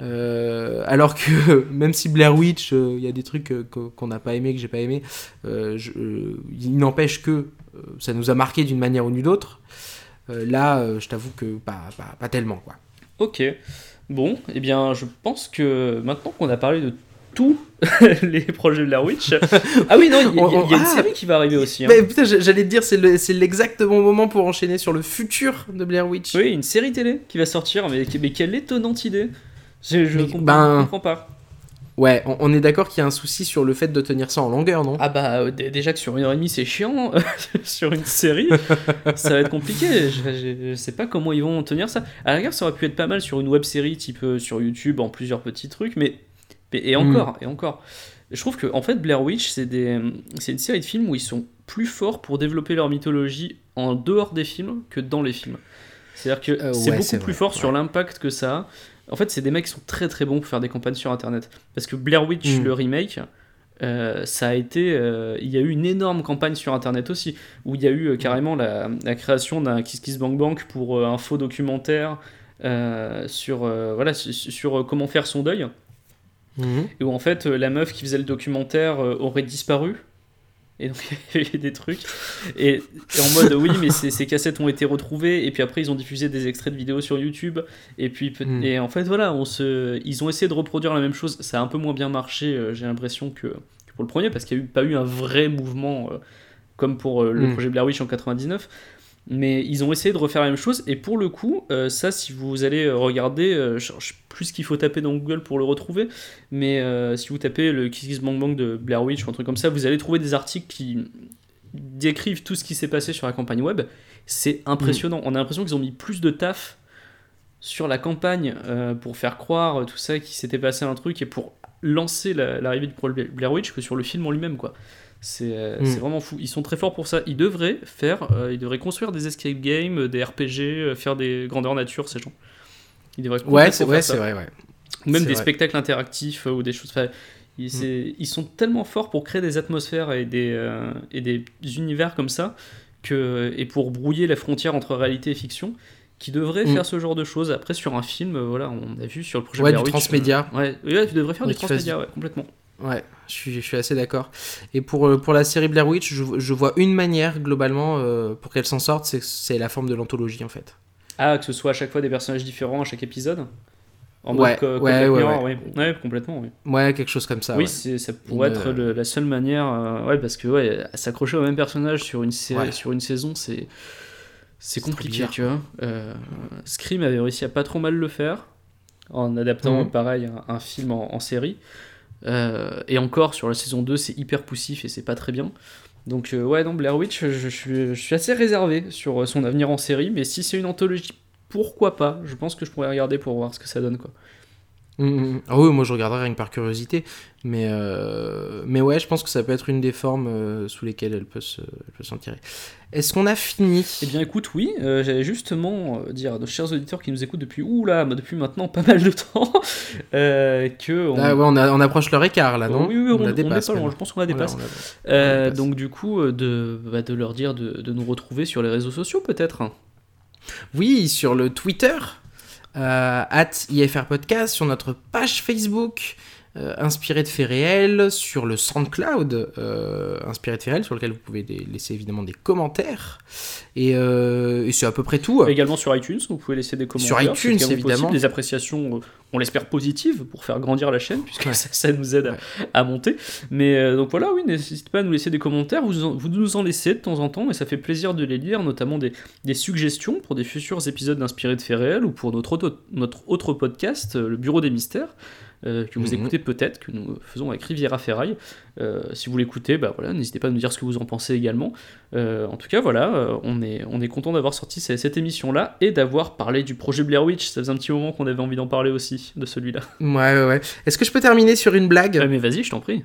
Euh, alors que même si Blair Witch, il y a des trucs qu'on n'a pas aimé, que j'ai pas aimé, il n'empêche que ça nous a marqué d'une manière ou d'une autre. là, je t'avoue que pas, pas, pas, tellement. Quoi. Ok. Bon, eh bien, je pense que maintenant qu'on a parlé de tous les projets de Blair Witch. Ah oui, non, il y, a, une ah série qui va arriver aussi. Hein. putain, j'allais te dire, c'est l'exact bon moment pour enchaîner sur le futur de Blair Witch. Oui, une série télé qui va sortir, mais, mais quelle étonnante idée. Je, je ben, comprends, pas. Ouais, on, est d'accord qu'il y a un souci sur le fait de tenir ça en longueur, non? Ah bah euh, déjà que sur une heure et demie c'est chiant, sur une série ça va être compliqué. Je, sais pas comment ils vont tenir ça. À la rigueur ça aurait pu être pas mal sur une web série type euh, sur YouTube en plusieurs petits trucs, mais et, encore, mm. et encore. Je trouve que en fait Blair Witch c'est une série de films où ils sont plus forts pour développer leur mythologie en dehors des films que dans les films. C'est-à-dire que euh, c'est beaucoup plus fort sur l'impact que ça a. En fait, c'est des mecs qui sont très très bons pour faire des campagnes sur Internet. Parce que Blair Witch, mm. le remake, euh, ça a été. Euh, il y a eu une énorme campagne sur Internet aussi, où il y a eu carrément la, la création d'un Kiss Kiss Bank Bank pour un faux documentaire sur, voilà, sur comment faire son deuil. Mhm. Et où en fait euh, la meuf qui faisait le documentaire euh, aurait disparu. Et donc il y avait des trucs. Et, en mode oui, mais ces, cassettes ont été retrouvées. Et puis après, ils ont diffusé des extraits de vidéos sur YouTube. Et puis mhm. et en fait, voilà, on se, ils ont essayé de reproduire la même chose. Ça a un peu moins bien marché, euh, j'ai l'impression, que, pour le premier, parce qu'il n'y a eu, pas eu un vrai mouvement comme pour le mhm. projet Blair Witch en 99. Mais ils ont essayé de refaire la même chose, et pour le coup, euh, ça, si vous allez regarder, euh, je je sais plus ce qu'il faut taper dans Google pour le retrouver, mais euh, si vous tapez le Kiss Kiss Bang Bang de Blair Witch ou un truc comme ça, vous allez trouver des articles qui décrivent tout ce qui s'est passé sur la campagne web. C'est impressionnant. On a l'impression qu'ils ont mis plus de taf sur la campagne euh, pour faire croire euh, tout ça qu'il s'était passé un truc et pour lancer la- l'arrivée du projet Blair Witch que sur le film en lui-même quoi. C'est euh, Mm. c'est vraiment fou. Ils sont très forts pour ça. Ils devraient faire, euh, ils devraient construire des escape games, des RPG, euh, faire des grandeurs nature ces gens. Ils devraient Ouais, c'est ça. c'est vrai, ouais. Ou même des vrai. spectacles interactifs ou des choses. enfin, ils, sont tellement forts pour créer des atmosphères et des, euh, et des univers comme ça que, et pour brouiller la frontière entre réalité et fiction qui devraient Mm. faire ce genre de choses. Après, sur un film, voilà, on a vu sur le projet Ouais, Blair du Witch, transmédia. euh, ouais, ouais, tu devrais faire Ouais, du transmédia, ouais, complètement. Ouais, je suis, je suis assez d'accord. Et pour, euh, pour la série Blair Witch, je, je vois une manière globalement euh, pour qu'elle s'en sorte, c'est la forme de l'anthologie en fait. Ah, que ce soit à chaque fois des personnages différents à chaque épisode? En Ouais, mode co- ouais, ouais, ouais. complètement, oui. Ouais, quelque chose comme ça. oui, ça pourrait Une, être euh, le- la seule manière, euh, ouais, parce que ouais, s'accrocher au même personnage sur une sur une saison, c'est c'est compliqué, tu vois. Euh, Scream avait réussi à pas trop mal le faire en adaptant Mhm. pareil un, un film en, en série. Euh, et encore sur la saison 2, c'est hyper poussif et c'est pas très bien. Donc euh, ouais, non, Blair Witch, je, suis, je suis assez réservé sur euh, son avenir en série, mais si c'est une anthologie, pourquoi pas? Je pense que je pourrais regarder pour voir ce que ça donne, quoi. Mm, mm. Ah oui, moi je regarderai rien que par curiosité. Mais, euh, mais ouais, je pense que ça peut être une des formes euh, sous lesquelles elle peut se- s'en tirer. Est-ce qu'on a fini? Eh bien écoute, oui, euh, j'allais justement dire à nos chers auditeurs qui nous écoutent depuis, oula, bah, depuis maintenant pas mal de temps, que... On... Ah ouais, on, a- on approche leur écart là, non? Oui, oui, on, la on est dépasse je pense qu'on la Voilà, dépasse. la- dépasse. donc du coup, de, bah, de leur dire de, de nous retrouver sur les réseaux sociaux peut-être. Oui, sur le Twitter, at IFR Podcast, sur notre page Facebook, euh, inspiré de faits réels, sur le SoundCloud, euh, inspiré de faits réels, sur lequel vous pouvez des- laisser évidemment des commentaires. Et, euh, et c'est à peu près tout. Également sur iTunes, vous pouvez laisser des commentaires. Sur c'est iTunes, également évidemment. possible, des appréciations, on l'espère positives pour faire grandir la chaîne, puisque Ouais. ça, ça nous aide à- Ouais. à, monter. Mais donc voilà, oui, n'hésitez pas à nous laisser des commentaires, vous, en- vous nous en laissez de temps en temps, et ça fait plaisir de les lire, notamment des, des suggestions pour des futurs épisodes d'Inspiré de faits réels ou pour notre autre, notre autre podcast, le Bureau des Mystères. Euh, que vous Mhm. écoutez peut-être, que nous faisons avec Riviera Ferraille. Euh, si vous l'écoutez, bah voilà, n'hésitez pas à nous dire ce que vous en pensez également. Euh, en tout cas, voilà, on est, on est content d'avoir sorti cette, cette émission-là et d'avoir parlé du projet Blair Witch. Ça faisait un petit moment qu'on avait envie d'en parler aussi, de celui-là. Ouais, ouais, ouais. Est-ce que je peux terminer sur une blague? Ah, mais vas-y, je t'en prie.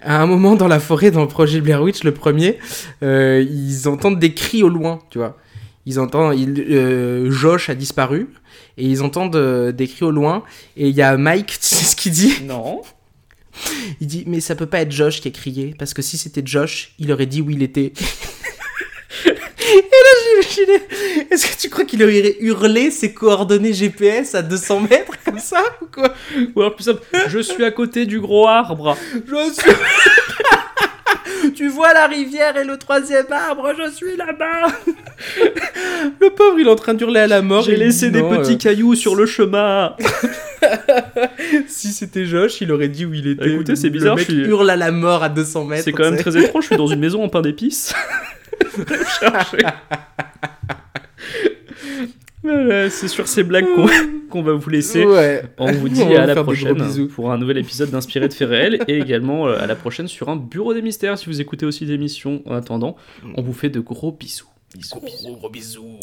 À un moment dans la forêt, dans le projet Blair Witch, le premier, ils entendent des cris au loin, tu vois. Ils entendent, ils, Josh a disparu, et ils entendent euh, des cris au loin, et il y a Mike, tu sais ce qu'il dit? Non. Il dit, mais ça peut pas être Josh qui a crié, parce que si c'était Josh, il aurait dit où il était. et là, j'imaginais, est-ce que tu crois qu'il aurait hurlé ses coordonnées GPS à 200 mètres, comme ça, ou quoi? Ou alors plus simple, je suis à côté du gros arbre. Je suis... tu vois la rivière et le troisième arbre, je suis là-bas. le pauvre, il est en train d'hurler à la mort. J'ai laissé des petits euh, cailloux sur le chemin. Si c'était Josh, il aurait dit où il était. Écoutez, c'est Le bizarre, mec je suis- hurle à la mort à 200 mètres. C'est quand même très étrange, je suis dans une maison en pain d'épices. C'est sur ces blagues qu'on qu'on va vous laisser. Ouais. On vous dit On à la gros prochaine pour un nouvel épisode d'Inspiré de faits réels et également euh, à la prochaine sur un bureau des mystères si vous écoutez aussi des émissions en attendant. On vous fait de gros bisous. Bisous, bisous. Gros bisous.